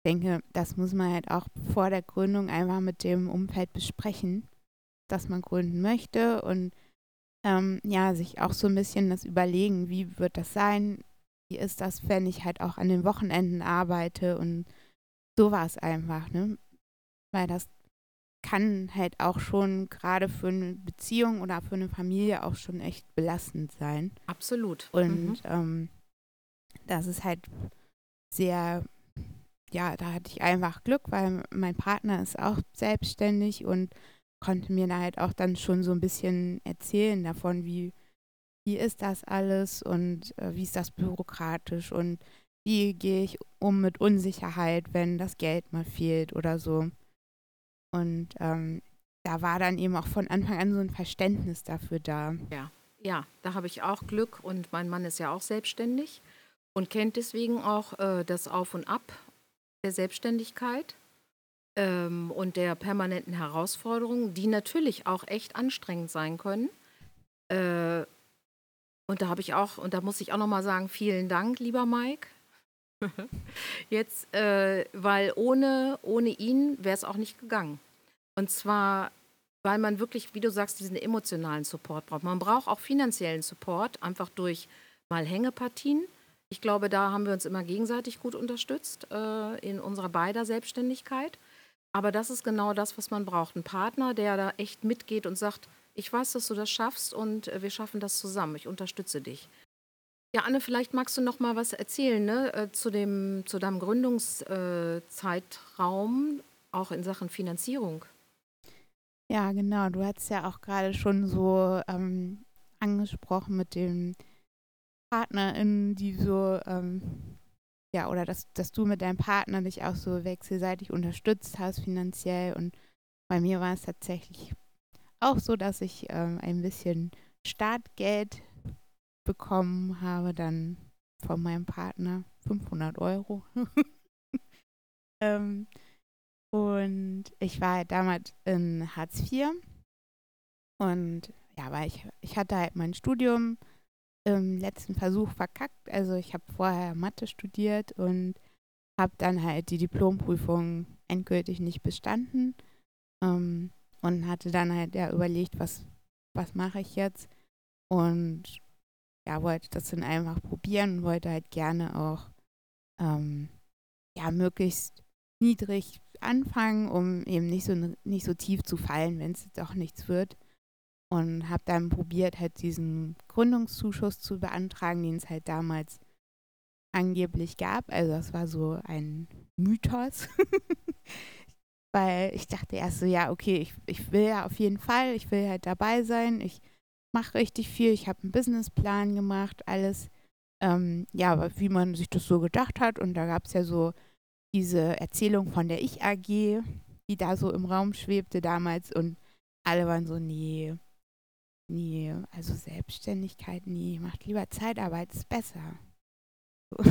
denke, das muss man halt auch vor der Gründung einfach mit dem Umfeld besprechen, dass man gründen möchte und ähm, ja, sich auch so ein bisschen das überlegen, wie wird das sein, wie ist das, wenn ich halt auch an den Wochenenden arbeite und sowas einfach, ne? Weil das kann halt auch schon gerade für eine Beziehung oder für eine Familie auch schon echt belastend sein. Absolut. Und Mhm. ähm, das ist halt sehr, ja, da hatte ich einfach Glück, weil mein Partner ist auch selbstständig und konnte mir da halt auch dann schon so ein bisschen erzählen davon, wie, wie ist das alles und äh, wie ist das bürokratisch und wie gehe ich um mit Unsicherheit, wenn das Geld mal fehlt oder so. Und ähm, da war dann eben auch von Anfang an so ein Verständnis dafür da. Ja, da habe ich auch Glück und mein Mann ist ja auch selbstständig und kennt deswegen auch äh, das Auf und Ab der Selbstständigkeit ähm, und der permanenten Herausforderungen, die natürlich auch echt anstrengend sein können. Äh, und da habe ich auch, und da muss ich auch nochmal sagen, vielen Dank, lieber Mike. Jetzt, äh, weil ohne, ohne ihn wäre es auch nicht gegangen. Und zwar weil man wirklich, wie du sagst, diesen emotionalen Support braucht. Man braucht auch finanziellen Support, einfach durch mal Hängepartien. Ich glaube, da haben wir uns immer gegenseitig gut unterstützt äh, in unserer beider Selbstständigkeit. Aber das ist genau das, was man braucht. Ein Partner, der da echt mitgeht und sagt, ich weiß, dass du das schaffst und äh, wir schaffen das zusammen. Ich unterstütze dich. Ja, Anne, vielleicht magst du noch mal was erzählen ne, äh, zu, dem, zu deinem Gründungszeitraum, auch in Sachen Finanzierung. Ja, genau. Du hast ja auch gerade schon so ähm, angesprochen mit den PartnerInnen, die so, ähm, ja, oder dass, dass du mit deinem Partner dich auch so wechselseitig unterstützt hast finanziell. Und bei mir war es tatsächlich auch so, dass ich ähm, ein bisschen Startgeld bekommen habe, dann von meinem Partner 500 Euro. ähm, und ich war halt damals in Hartz IV und ja, weil ich, ich hatte halt mein Studium im letzten Versuch verkackt. Also ich habe vorher Mathe studiert und habe dann halt die Diplomprüfung endgültig nicht bestanden ähm, und hatte dann halt ja überlegt, was, was mache ich jetzt und ja, wollte das dann einfach probieren und wollte halt gerne auch ähm, ja, möglichst niedrig anfangen, um eben nicht so, nicht so tief zu fallen, wenn es doch nichts wird. Und habe dann probiert, halt diesen Gründungszuschuss zu beantragen, den es halt damals angeblich gab. Also das war so ein Mythos. Weil ich dachte erst so, ja, okay, ich, ich will ja auf jeden Fall, ich will halt dabei sein, ich mache richtig viel, ich habe einen Businessplan gemacht, alles, ähm, ja, wie man sich das so gedacht hat. Und da gab es ja so diese Erzählung von der Ich-AG, die da so im Raum schwebte damals und alle waren so, nee, nee, also Selbstständigkeit, nee, macht lieber Zeitarbeit, ist besser.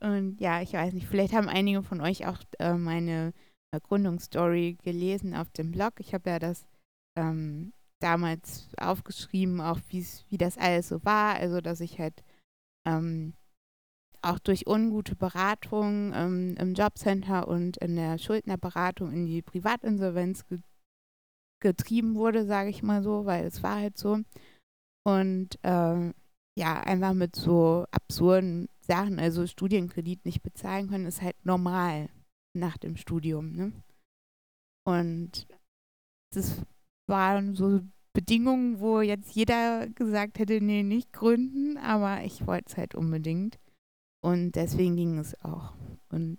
und ja, ich weiß nicht, vielleicht haben einige von euch auch äh, meine äh, Gründungsstory gelesen auf dem Blog. Ich habe ja das ähm, damals aufgeschrieben, auch wie das alles so war, also dass ich halt ähm, auch durch ungute Beratung ähm, im Jobcenter und in der Schuldnerberatung in die Privatinsolvenz ge getrieben wurde, sage ich mal so, weil es war halt so. Und äh, ja, einfach mit so absurden Sachen, also Studienkredit nicht bezahlen können, ist halt normal nach dem Studium. Ne? Und das waren so Bedingungen, wo jetzt jeder gesagt hätte, nee, nicht gründen, aber ich wollte es halt unbedingt. Und deswegen ging es auch. Und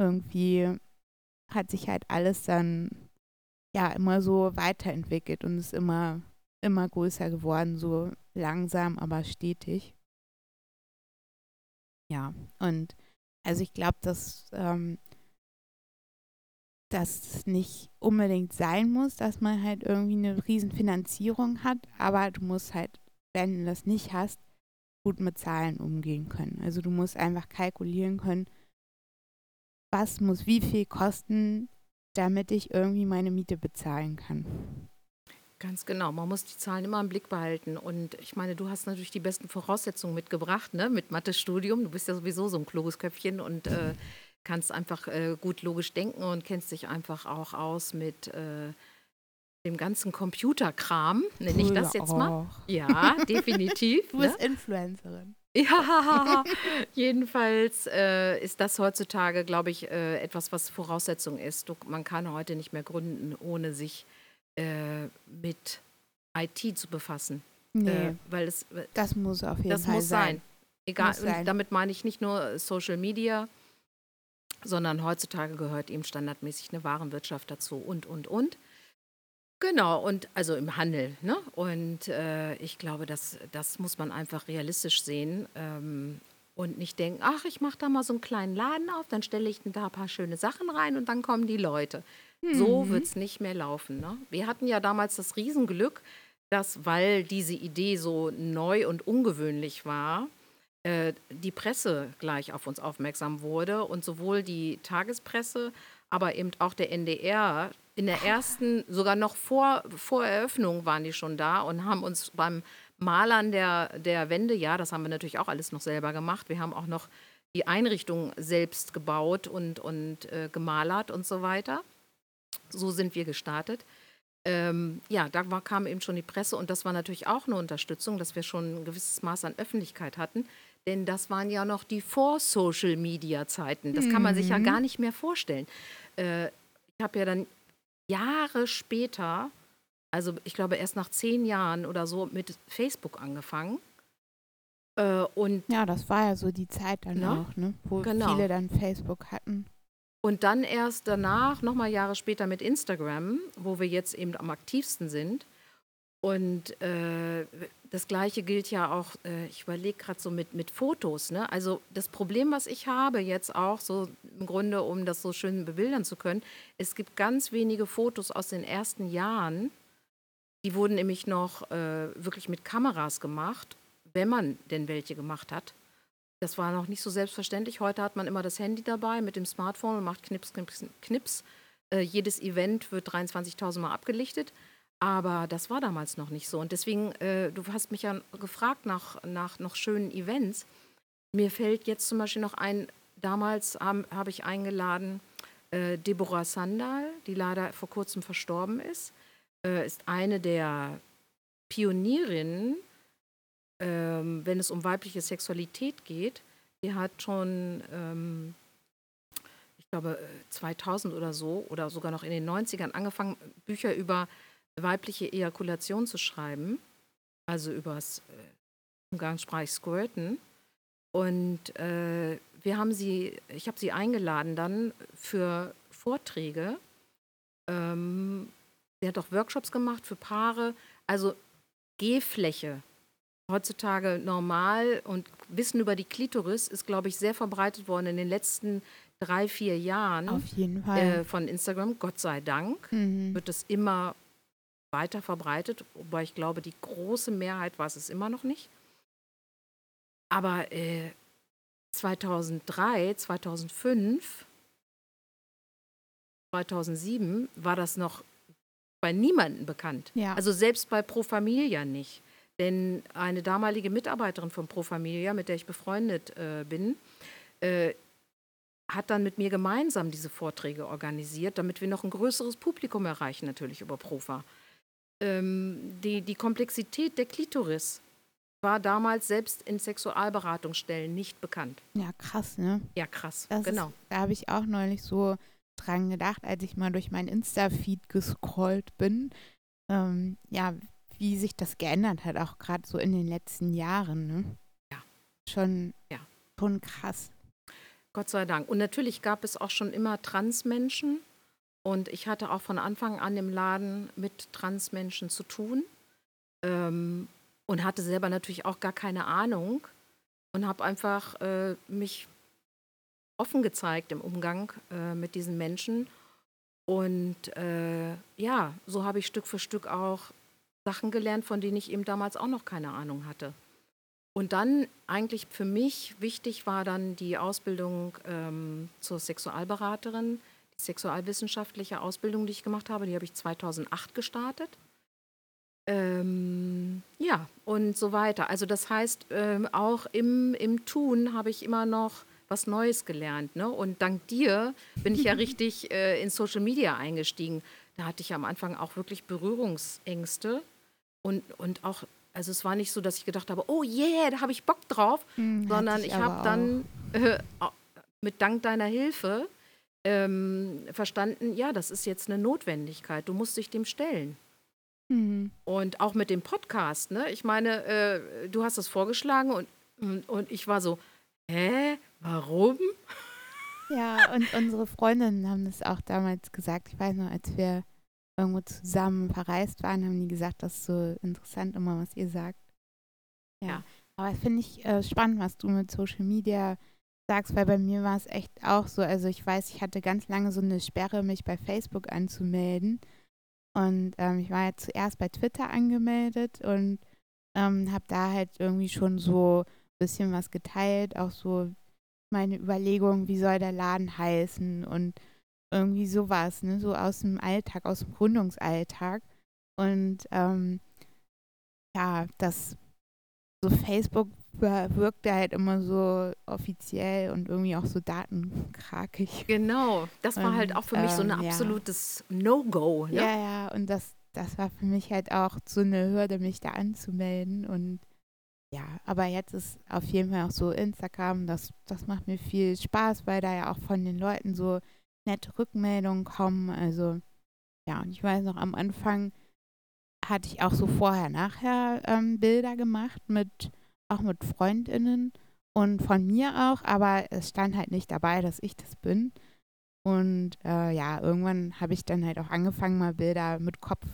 irgendwie hat sich halt alles dann ja immer so weiterentwickelt und ist immer, immer größer geworden, so langsam, aber stetig. Ja, und also ich glaube, dass ähm, das nicht unbedingt sein muss, dass man halt irgendwie eine Riesenfinanzierung hat, aber du musst halt, wenn du das nicht hast, gut mit Zahlen umgehen können. Also du musst einfach kalkulieren können, was muss wie viel kosten, damit ich irgendwie meine Miete bezahlen kann. Ganz genau, man muss die Zahlen immer im Blick behalten. Und ich meine, du hast natürlich die besten Voraussetzungen mitgebracht, ne? mit Mathe-Studium. Du bist ja sowieso so ein kluges Köpfchen und äh, kannst einfach äh, gut logisch denken und kennst dich einfach auch aus mit äh, dem ganzen Computerkram, nenne ich das jetzt mal. Ja, definitiv. du bist ne? Influencerin. Ja, jedenfalls äh, ist das heutzutage, glaube ich, äh, etwas, was Voraussetzung ist. Du, man kann heute nicht mehr gründen, ohne sich äh, mit IT zu befassen. Nee, äh, weil es, das muss auf jeden das Fall muss sein. sein. Egal, muss sein. damit meine ich nicht nur Social Media, sondern heutzutage gehört eben standardmäßig eine Warenwirtschaft dazu und, und, und. Genau, und also im Handel. Ne? Und äh, ich glaube, das, das muss man einfach realistisch sehen ähm, und nicht denken, ach, ich mache da mal so einen kleinen Laden auf, dann stelle ich da ein paar schöne Sachen rein und dann kommen die Leute. Mhm. So wird es nicht mehr laufen. Ne? Wir hatten ja damals das Riesenglück, dass, weil diese Idee so neu und ungewöhnlich war, äh, die Presse gleich auf uns aufmerksam wurde und sowohl die Tagespresse, aber eben auch der NDR in der ersten, sogar noch vor, vor Eröffnung waren die schon da und haben uns beim Malern der, der Wände, ja, das haben wir natürlich auch alles noch selber gemacht. Wir haben auch noch die Einrichtung selbst gebaut und, und äh, gemalert und so weiter. So sind wir gestartet. Ähm, ja, da war, kam eben schon die Presse und das war natürlich auch eine Unterstützung, dass wir schon ein gewisses Maß an Öffentlichkeit hatten. Denn das waren ja noch die Vor-Social-Media-Zeiten. Das kann man sich ja mhm. gar nicht mehr vorstellen. Äh, ich habe ja dann Jahre später, also ich glaube erst nach zehn Jahren oder so, mit Facebook angefangen. Äh, und ja, das war ja so die Zeit dann ja, auch, ne? wo genau. viele dann Facebook hatten. Und dann erst danach, nochmal Jahre später mit Instagram, wo wir jetzt eben am aktivsten sind. Und äh, das Gleiche gilt ja auch, äh, ich überlege gerade so mit, mit Fotos. Ne? Also das Problem, was ich habe jetzt auch, so im Grunde, um das so schön bebildern zu können, es gibt ganz wenige Fotos aus den ersten Jahren, die wurden nämlich noch äh, wirklich mit Kameras gemacht, wenn man denn welche gemacht hat. Das war noch nicht so selbstverständlich. Heute hat man immer das Handy dabei mit dem Smartphone und macht Knips, Knips, Knips Äh, jedes Event wird 23.000 Mal abgelichtet. Aber das war damals noch nicht so. Und deswegen, äh, du hast mich ja gefragt nach, nach noch schönen Events. Mir fällt jetzt zum Beispiel noch ein, damals habe hab ich eingeladen äh, Deborah Sandal, die leider vor kurzem verstorben ist, äh, ist eine der Pionierinnen, ähm, wenn es um weibliche Sexualität geht. Die hat schon ähm, glaube 2000 oder so oder sogar noch in den 90ern angefangen, Bücher über weibliche Ejakulation zu schreiben, also übers äh, umgangssprachlich Squirten. Und äh, wir haben sie, ich habe sie eingeladen dann für Vorträge. Ähm, sie hat auch Workshops gemacht für Paare. Also Gehfläche, heutzutage normal und Wissen über die Klitoris ist, glaube ich, sehr verbreitet worden in den letzten drei, vier Jahren Auf jeden Fall. Äh, von Instagram, Gott sei Dank, mhm. wird es immer weiter verbreitet, wobei ich glaube, die große Mehrheit weiß es immer noch nicht. Aber äh, 2003, 2005, 2007 war das noch bei niemandem bekannt. Ja. Also selbst bei Pro Familia nicht. Denn eine damalige Mitarbeiterin von Pro Familia, mit der ich befreundet äh, bin, äh, hat dann mit mir gemeinsam diese Vorträge organisiert, damit wir noch ein größeres Publikum erreichen, natürlich über Profa. Ähm, die, die Komplexität der Klitoris war damals selbst in Sexualberatungsstellen nicht bekannt. Ja, krass, ne? Ja, krass, das genau. Ist, da habe ich auch neulich so dran gedacht, als ich mal durch mein Insta-Feed gescrollt bin. Ähm, ja, wie sich das geändert hat, auch gerade so in den letzten Jahren, ne? Ja. Schon, ja. schon krass. Gott sei Dank. Und natürlich gab es auch schon immer Transmenschen. Und ich hatte auch von Anfang an im Laden mit Transmenschen zu tun. Ähm, und hatte selber natürlich auch gar keine Ahnung. Und habe einfach äh, mich offen gezeigt im Umgang äh, mit diesen Menschen. Und äh, ja, so habe ich Stück für Stück auch Sachen gelernt, von denen ich eben damals auch noch keine Ahnung hatte. Und dann eigentlich für mich wichtig war dann die Ausbildung ähm, zur Sexualberaterin, sexualwissenschaftliche Ausbildung, die ich gemacht habe, die habe ich 2008 gestartet. Ähm, ja, und so weiter. Also das heißt, ähm, auch im, im Tun habe ich immer noch was Neues gelernt. Ne? Und dank dir bin ich ja richtig äh, in Social Media eingestiegen. Da hatte ich am Anfang auch wirklich Berührungsängste und, und auch also es war nicht so, dass ich gedacht habe, oh yeah, da habe ich Bock drauf, hm, sondern ich, ich habe dann äh, mit Dank deiner Hilfe ähm, verstanden, ja, das ist jetzt eine Notwendigkeit, du musst dich dem stellen. Mhm. Und auch mit dem Podcast, ne? Ich meine, äh, du hast das vorgeschlagen und, und ich war so, hä, warum? Ja, und unsere Freundinnen haben das auch damals gesagt. Ich weiß noch, als wir irgendwo zusammen verreist waren, haben die gesagt, das ist so interessant immer, was ihr sagt. Ja, ja. aber finde ich äh, spannend, was du mit Social Media sagst, weil bei mir war es echt auch so, also ich weiß, ich hatte ganz lange so eine Sperre, mich bei Facebook anzumelden und ähm, ich war ja zuerst bei Twitter angemeldet und ähm, habe da halt irgendwie schon so ein bisschen was geteilt, auch so meine Überlegungen, wie soll der Laden heißen und irgendwie sowas, ne? so aus dem Alltag, aus dem Gründungsalltag. Und ähm, ja, das so Facebook wirkte halt immer so offiziell und irgendwie auch so datenkrakig. Genau, das war und, halt auch für mich so ein ähm, absolutes ja. No-Go. Ne? Ja, ja, und das, das war für mich halt auch so eine Hürde, mich da anzumelden. Und ja, aber jetzt ist auf jeden Fall auch so Instagram, das, das macht mir viel Spaß, weil da ja auch von den Leuten so nette Rückmeldungen kommen. Also ja, und ich weiß noch, am Anfang hatte ich auch so vorher, nachher ähm, Bilder gemacht mit auch mit Freundinnen und von mir auch, aber es stand halt nicht dabei, dass ich das bin. Und äh, ja, irgendwann habe ich dann halt auch angefangen, mal Bilder mit Kopf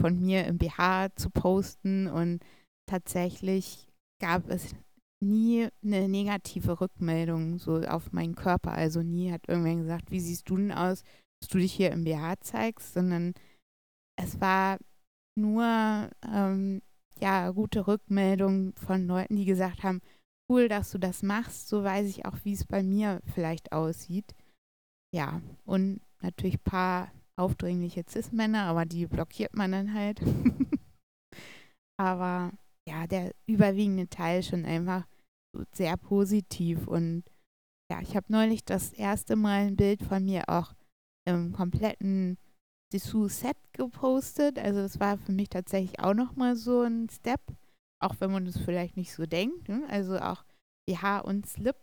von mir im BH zu posten und tatsächlich gab es nie eine negative Rückmeldung so auf meinen Körper. Also nie hat irgendwer gesagt, wie siehst du denn aus, dass du dich hier im BH zeigst, sondern es war nur ähm, ja gute Rückmeldung von Leuten, die gesagt haben, cool, dass du das machst, so weiß ich auch, wie es bei mir vielleicht aussieht. Ja, und natürlich ein paar aufdringliche Cis-Männer, aber die blockiert man dann halt. aber ja, der überwiegende Teil schon einfach sehr positiv und ja, ich habe neulich das erste Mal ein Bild von mir auch im kompletten Dessous-Set gepostet. Also das war für mich tatsächlich auch nochmal so ein Step, auch wenn man das vielleicht nicht so denkt. Ne? Also auch BH und Slip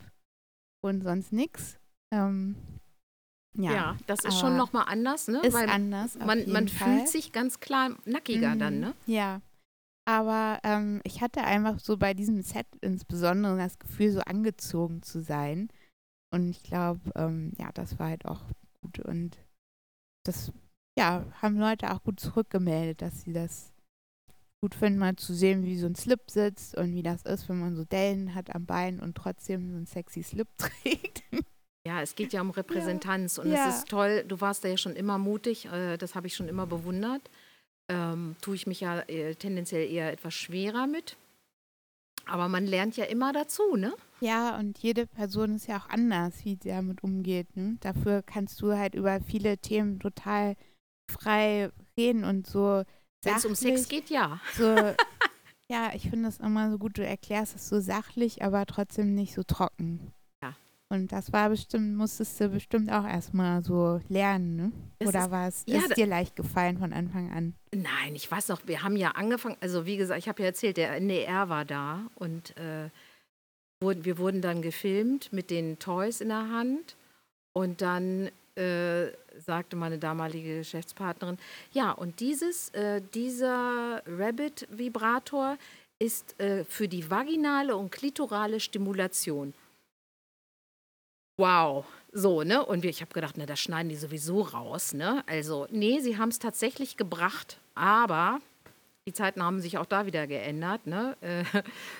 und sonst nichts. Ähm, ja, ja, das ist schon nochmal anders, ne? Ist Weil anders. Man, man fühlt sich ganz klar nackiger mhm, dann, ne? Ja. Aber ähm, ich hatte einfach so bei diesem Set insbesondere das Gefühl, so angezogen zu sein. Und ich glaube, ähm, ja, das war halt auch gut. Und das, ja, haben Leute auch gut zurückgemeldet, dass sie das gut finden, mal zu sehen, wie so ein Slip sitzt und wie das ist, wenn man so Dellen hat am Bein und trotzdem so einen sexy Slip trägt. Ja, es geht ja um Repräsentanz ja. und ja. es ist toll. Du warst da ja schon immer mutig, äh, das habe ich schon immer bewundert. Ähm, tue ich mich ja äh, tendenziell eher etwas schwerer mit. Aber man lernt ja immer dazu, ne? Ja, und jede Person ist ja auch anders, wie sie damit umgeht. Ne? Dafür kannst du halt über viele Themen total frei reden und so. Wenn es um Sex geht, ja. So, ja, ich finde das immer so gut, du erklärst es so sachlich, aber trotzdem nicht so trocken. Und das war bestimmt, musstest du bestimmt auch erstmal so lernen, ne? Oder war es ja, ist dir leicht gefallen von Anfang an? Nein, ich weiß noch, wir haben ja angefangen, also wie gesagt, ich habe ja erzählt, der NDR war da und äh, wir wurden dann gefilmt mit den Toys in der Hand und dann äh, sagte meine damalige Geschäftspartnerin, ja, und dieses, äh, dieser Rabbit-Vibrator ist äh, für die vaginale und klitorale Stimulation wow, so, ne? Und ich habe gedacht, ne, das schneiden die sowieso raus, ne? Also, nee, sie haben es tatsächlich gebracht, aber die Zeiten haben sich auch da wieder geändert, ne? Äh,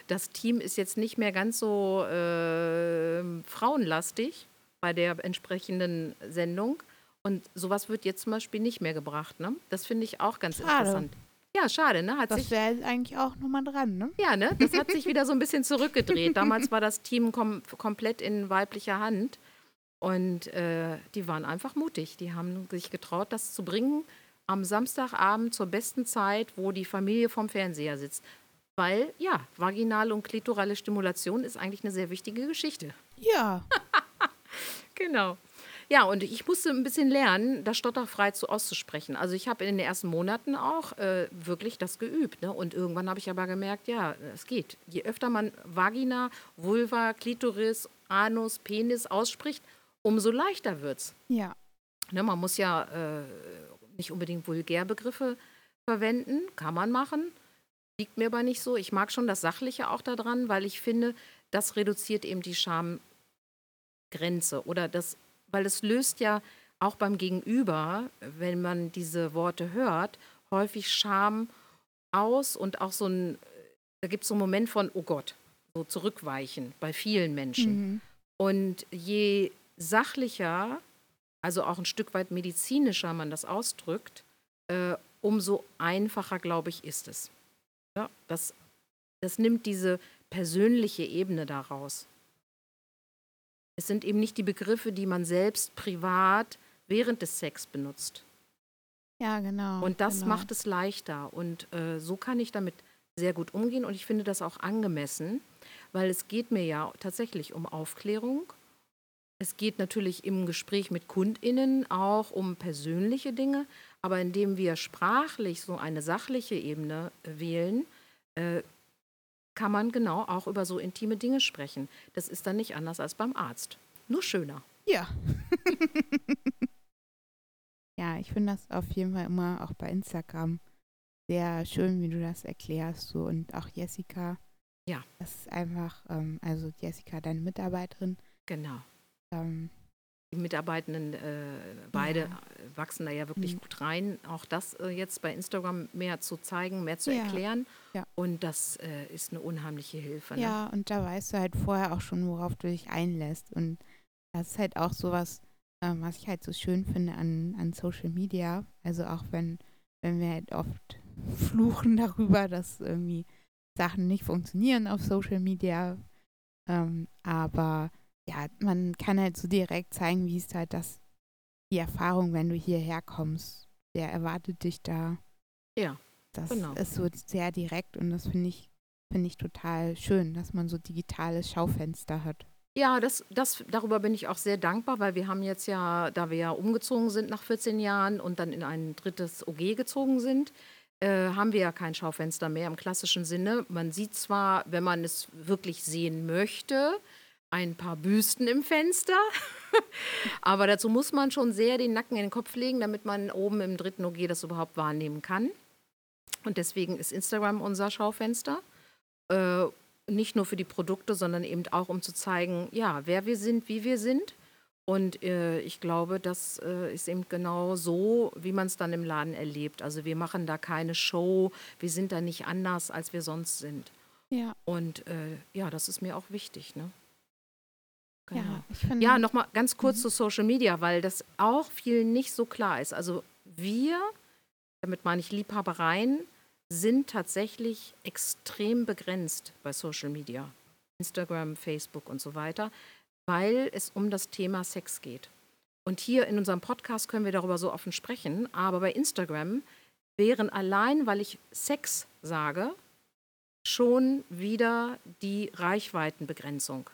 das Team ist jetzt nicht mehr ganz so äh, frauenlastig bei der entsprechenden Sendung. Und sowas wird jetzt zum Beispiel nicht mehr gebracht, ne? Das finde ich auch ganz Schade. interessant. Ja, schade, ne? Hat das wäre eigentlich auch nochmal dran, ne? Ja, ne? Das hat sich wieder so ein bisschen zurückgedreht. Damals war das Team kom komplett in weiblicher Hand. Und äh, die waren einfach mutig. Die haben sich getraut, das zu bringen am Samstagabend zur besten Zeit, wo die Familie vorm Fernseher sitzt. Weil, ja, vaginale und klitorale Stimulation ist eigentlich eine sehr wichtige Geschichte. Ja. genau. Ja, und ich musste ein bisschen lernen, das stotterfrei zu auszusprechen. Also ich habe in den ersten Monaten auch äh, wirklich das geübt. Ne? Und irgendwann habe ich aber gemerkt, ja, es geht. Je öfter man Vagina, Vulva, Klitoris, Anus, Penis ausspricht, umso leichter wird es. Ja. Ne, man muss ja äh, nicht unbedingt Vulgärbegriffe verwenden, kann man machen. Liegt mir aber nicht so. Ich mag schon das Sachliche auch daran, weil ich finde, das reduziert eben die Schamgrenze oder das weil es löst ja auch beim Gegenüber, wenn man diese Worte hört, häufig Scham aus und auch so ein, da gibt es so einen Moment von, oh Gott, so zurückweichen bei vielen Menschen. Mhm. Und je sachlicher, also auch ein Stück weit medizinischer man das ausdrückt, äh, umso einfacher, glaube ich, ist es. Ja, das, das nimmt diese persönliche Ebene daraus. Es sind eben nicht die Begriffe, die man selbst privat während des Sex benutzt. Ja, genau. Und das genau. macht es leichter. Und äh, so kann ich damit sehr gut umgehen. Und ich finde das auch angemessen, weil es geht mir ja tatsächlich um Aufklärung. Es geht natürlich im Gespräch mit KundInnen auch um persönliche Dinge. Aber indem wir sprachlich so eine sachliche Ebene wählen, äh, kann man genau auch über so intime Dinge sprechen. Das ist dann nicht anders als beim Arzt. Nur schöner. Ja. ja, ich finde das auf jeden Fall immer auch bei Instagram sehr schön, wie du das erklärst. So. Und auch Jessica. Ja. Das ist einfach, ähm, also Jessica, deine Mitarbeiterin. Genau. Ähm, die Mitarbeitenden äh, beide ja. wachsen da ja wirklich mhm. gut rein. Auch das äh, jetzt bei Instagram mehr zu zeigen, mehr zu ja. erklären. Ja. Und das äh, ist eine unheimliche Hilfe. Ne? Ja, und da weißt du halt vorher auch schon, worauf du dich einlässt. Und das ist halt auch sowas, ähm, was ich halt so schön finde an, an Social Media. Also auch wenn, wenn wir halt oft fluchen darüber, dass irgendwie Sachen nicht funktionieren auf Social Media. Ähm, aber ja, man kann halt so direkt zeigen, wie es halt das die Erfahrung, wenn du hierher kommst. Wer erwartet dich da? Ja. Das genau. ist so sehr direkt und das finde ich, finde ich total schön, dass man so digitales Schaufenster hat. Ja, das, das, darüber bin ich auch sehr dankbar, weil wir haben jetzt ja, da wir ja umgezogen sind nach 14 Jahren und dann in ein drittes OG gezogen sind, äh, haben wir ja kein Schaufenster mehr im klassischen Sinne. Man sieht zwar, wenn man es wirklich sehen möchte, ein paar Büsten im Fenster, aber dazu muss man schon sehr den Nacken in den Kopf legen, damit man oben im dritten OG das überhaupt wahrnehmen kann. Und deswegen ist Instagram unser Schaufenster. Äh, nicht nur für die Produkte, sondern eben auch, um zu zeigen, ja, wer wir sind, wie wir sind. Und äh, ich glaube, das äh, ist eben genau so, wie man es dann im Laden erlebt. Also wir machen da keine Show, wir sind da nicht anders, als wir sonst sind. Ja. Und äh, ja, das ist mir auch wichtig. Ne? Ja, Genau. finde. Ja, nochmal ganz kurz Mhm. zu Social Media, weil das auch vielen nicht so klar ist. Also wir, damit meine ich Liebhabereien, sind tatsächlich extrem begrenzt bei Social Media. Instagram, Facebook und so weiter, weil es um das Thema Sex geht. Und hier in unserem Podcast können wir darüber so offen sprechen, aber bei Instagram wären allein, weil ich Sex sage, schon wieder die Reichweitenbegrenzung.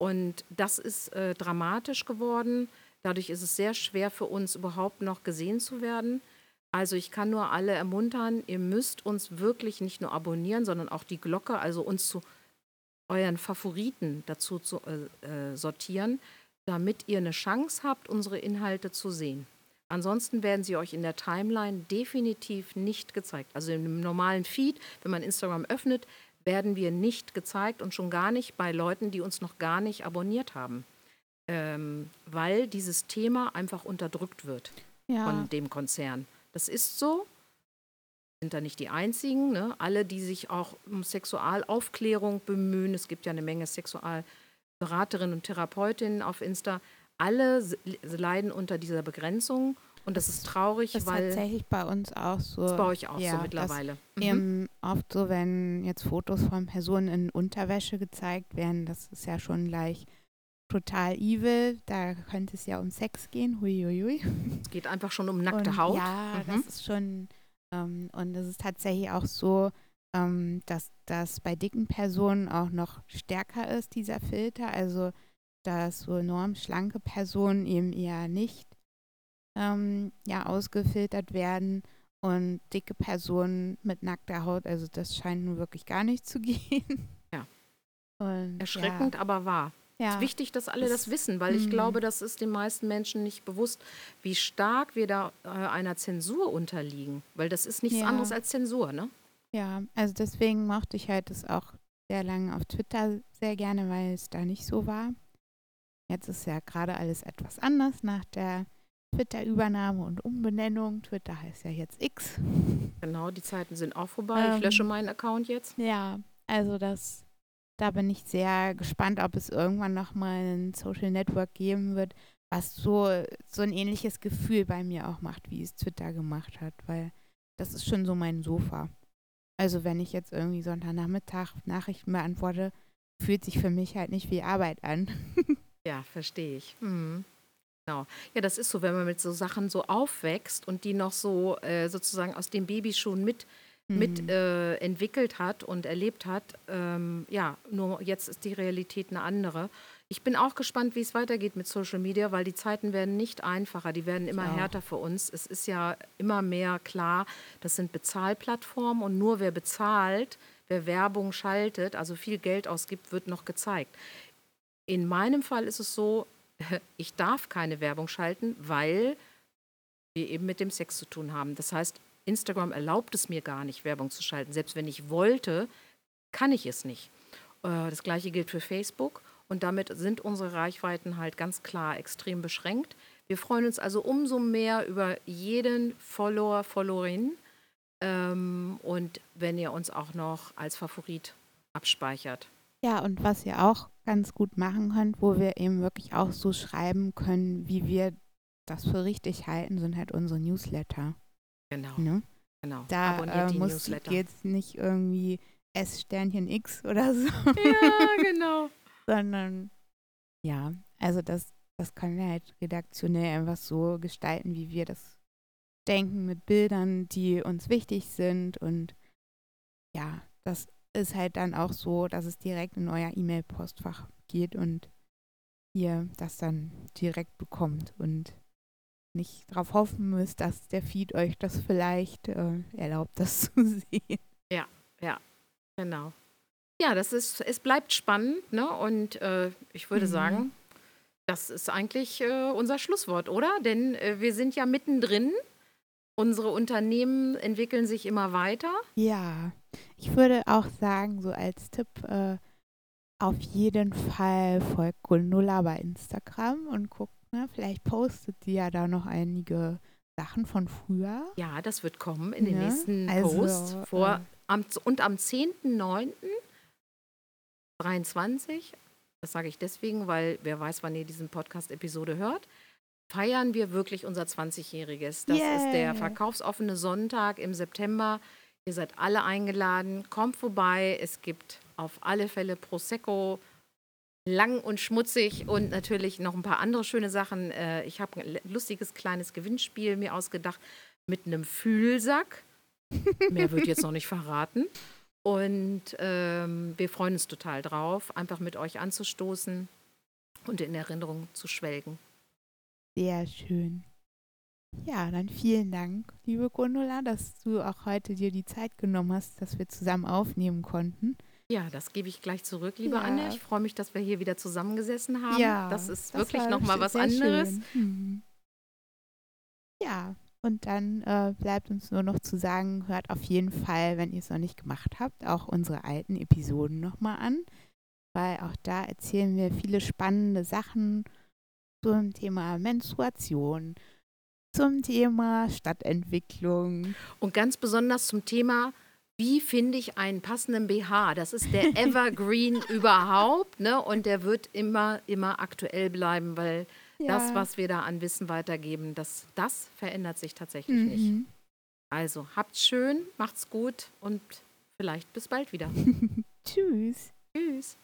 Und das ist äh, dramatisch geworden. Dadurch ist es sehr schwer für uns überhaupt noch gesehen zu werden. Also ich kann nur alle ermuntern, ihr müsst uns wirklich nicht nur abonnieren, sondern auch die Glocke, also uns zu euren Favoriten dazu zu äh, äh, sortieren, damit ihr eine Chance habt, unsere Inhalte zu sehen. Ansonsten werden sie euch in der Timeline definitiv nicht gezeigt. Also im normalen Feed, wenn man Instagram öffnet, werden wir nicht gezeigt und schon gar nicht bei Leuten, die uns noch gar nicht abonniert haben. Ähm, weil dieses Thema einfach unterdrückt wird ja, von dem Konzern. Das ist so. Sind da nicht die einzigen. Ne? Alle, die sich auch um Sexualaufklärung bemühen, es gibt ja eine Menge Sexualberaterinnen und Therapeutinnen auf Insta, alle leiden unter dieser Begrenzung. Und das ist traurig, das ist weil tatsächlich bei uns auch so. das ist bei euch auch ja, so mittlerweile. Mhm. Eben oft so, wenn jetzt Fotos von Personen in Unterwäsche gezeigt werden, das ist ja schon gleich total evil. Da könnte es ja um Sex gehen. Huiuiui. Es geht einfach schon um nackte und Haut. Ja, Mhm. das ist schon. Ähm, und es ist tatsächlich auch so, ähm, dass das bei dicken Personen auch noch stärker ist, dieser Filter. Also, dass so enorm schlanke Personen eben eher nicht ähm, ja, ausgefiltert werden. Und dicke Personen mit nackter Haut, also das scheint nun wirklich gar nicht zu gehen. Ja. Und, Erschreckend, aber wahr. Ja, Es ja. ist wichtig, dass alle Das- das wissen, weil ich Mhm. glaube, das ist den meisten Menschen nicht bewusst, wie stark wir da äh, einer Zensur unterliegen. Weil das ist nichts Ja. anderes als Zensur, ne? Ja, also deswegen mochte ich halt das auch sehr lange auf Twitter sehr gerne, weil es da nicht so war. Jetzt ist ja gerade alles etwas anders nach der Twitter-Übernahme und Umbenennung. Twitter heißt ja jetzt X. Genau, die Zeiten sind auch vorbei. Ähm, ich lösche meinen Account jetzt. Ja, also das, da bin ich sehr gespannt, ob es irgendwann nochmal ein Social Network geben wird, was so, so ein ähnliches Gefühl bei mir auch macht, wie es Twitter gemacht hat, weil das ist schon so mein Sofa. Also wenn ich jetzt irgendwie Sonntagnachmittag Nachrichten beantworte, fühlt sich für mich halt nicht wie Arbeit an. Ja, verstehe ich. Mhm. Genau. Ja, das ist so, wenn man mit so Sachen so aufwächst und die noch so äh, sozusagen aus dem Babyschuhen mit, mit Mhm. äh, entwickelt hat und erlebt hat. Ähm, ja, nur jetzt ist die Realität eine andere. Ich bin auch gespannt, wie es weitergeht mit Social Media, weil die Zeiten werden nicht einfacher, die werden immer auch. härter für uns. Es ist ja immer mehr klar, das sind Bezahlplattformen und nur wer bezahlt, wer Werbung schaltet, also viel Geld ausgibt, wird noch gezeigt. In meinem Fall ist es so, ich darf keine Werbung schalten, weil wir eben mit dem Sex zu tun haben. Das heißt, Instagram erlaubt es mir gar nicht, Werbung zu schalten. Selbst wenn ich wollte, kann ich es nicht. Äh, Das gleiche gilt für Facebook und damit sind unsere Reichweiten halt ganz klar extrem beschränkt. Wir freuen uns also umso mehr über jeden Follower, Followerin ähm, und wenn ihr uns auch noch als Favorit abspeichert. Ja, und was ihr auch ganz gut machen könnt, wo wir eben wirklich auch so schreiben können, wie wir das für richtig halten, sind halt unsere Newsletter. Genau, Ne? genau. Da Abonniert äh, muss jetzt nicht irgendwie S-Sternchen X oder so, Ja, genau. sondern ja, also das, das kann wir halt redaktionell einfach so gestalten, wie wir das denken, mit Bildern, die uns wichtig sind. Und ja, das ist halt dann auch so, dass es direkt in euer E-Mail-Postfach geht und ihr das dann direkt bekommt und nicht darauf hoffen müsst, dass der Feed euch das vielleicht äh, erlaubt, das zu sehen. Ja, ja, genau. Ja, das ist, es bleibt spannend, ne? Und äh, ich würde mhm. sagen, das ist eigentlich äh, unser Schlusswort, oder? Denn äh, wir sind ja mittendrin. Unsere Unternehmen entwickeln sich immer weiter. Ja, ich würde auch sagen, so als Tipp, äh, auf jeden Fall folgt Gundula bei Instagram und guckt, ne, vielleicht postet sie ja da noch einige Sachen von früher. Ja, das wird kommen in den ne? nächsten also, Posts. Vor, äh, am, und am 10.09.23, das sage ich deswegen, weil wer weiß, wann ihr diesen Podcast-Episode hört, feiern wir wirklich unser 20-Jähriges. Das yeah. ist der verkaufsoffene Sonntag im September. Ihr seid alle eingeladen. Kommt vorbei. Es gibt auf alle Fälle Prosecco, lang und schmutzig und natürlich noch ein paar andere schöne Sachen. Äh, ich habe ein lustiges kleines Gewinnspiel mir ausgedacht mit einem Fühlsack. Mehr wird jetzt noch nicht verraten. Und ähm, wir freuen uns total drauf, einfach mit euch anzustoßen und in Erinnerung zu schwelgen. Sehr schön. Ja, dann vielen Dank, liebe Gundula, dass du auch heute dir die Zeit genommen hast, dass wir zusammen aufnehmen konnten. Ja, das gebe ich gleich zurück, liebe ja. Anne. Ich freue mich, dass wir hier wieder zusammengesessen haben. Ja, das ist das wirklich nochmal was anderes. Mhm. Ja, und dann äh, bleibt uns nur noch zu sagen, hört auf jeden Fall, wenn ihr es noch nicht gemacht habt, auch unsere alten Episoden nochmal an, weil auch da erzählen wir viele spannende Sachen zum Thema Menstruation, zum Thema Stadtentwicklung. Und ganz besonders zum Thema, wie finde ich einen passenden BH? Das ist der Evergreen überhaupt, ne? Und der wird immer, immer aktuell bleiben, weil ja. das, was wir da an Wissen weitergeben, das, das verändert sich tatsächlich mhm. nicht. Also habt's schön, macht's gut und vielleicht bis bald wieder. Tschüss. Tschüss.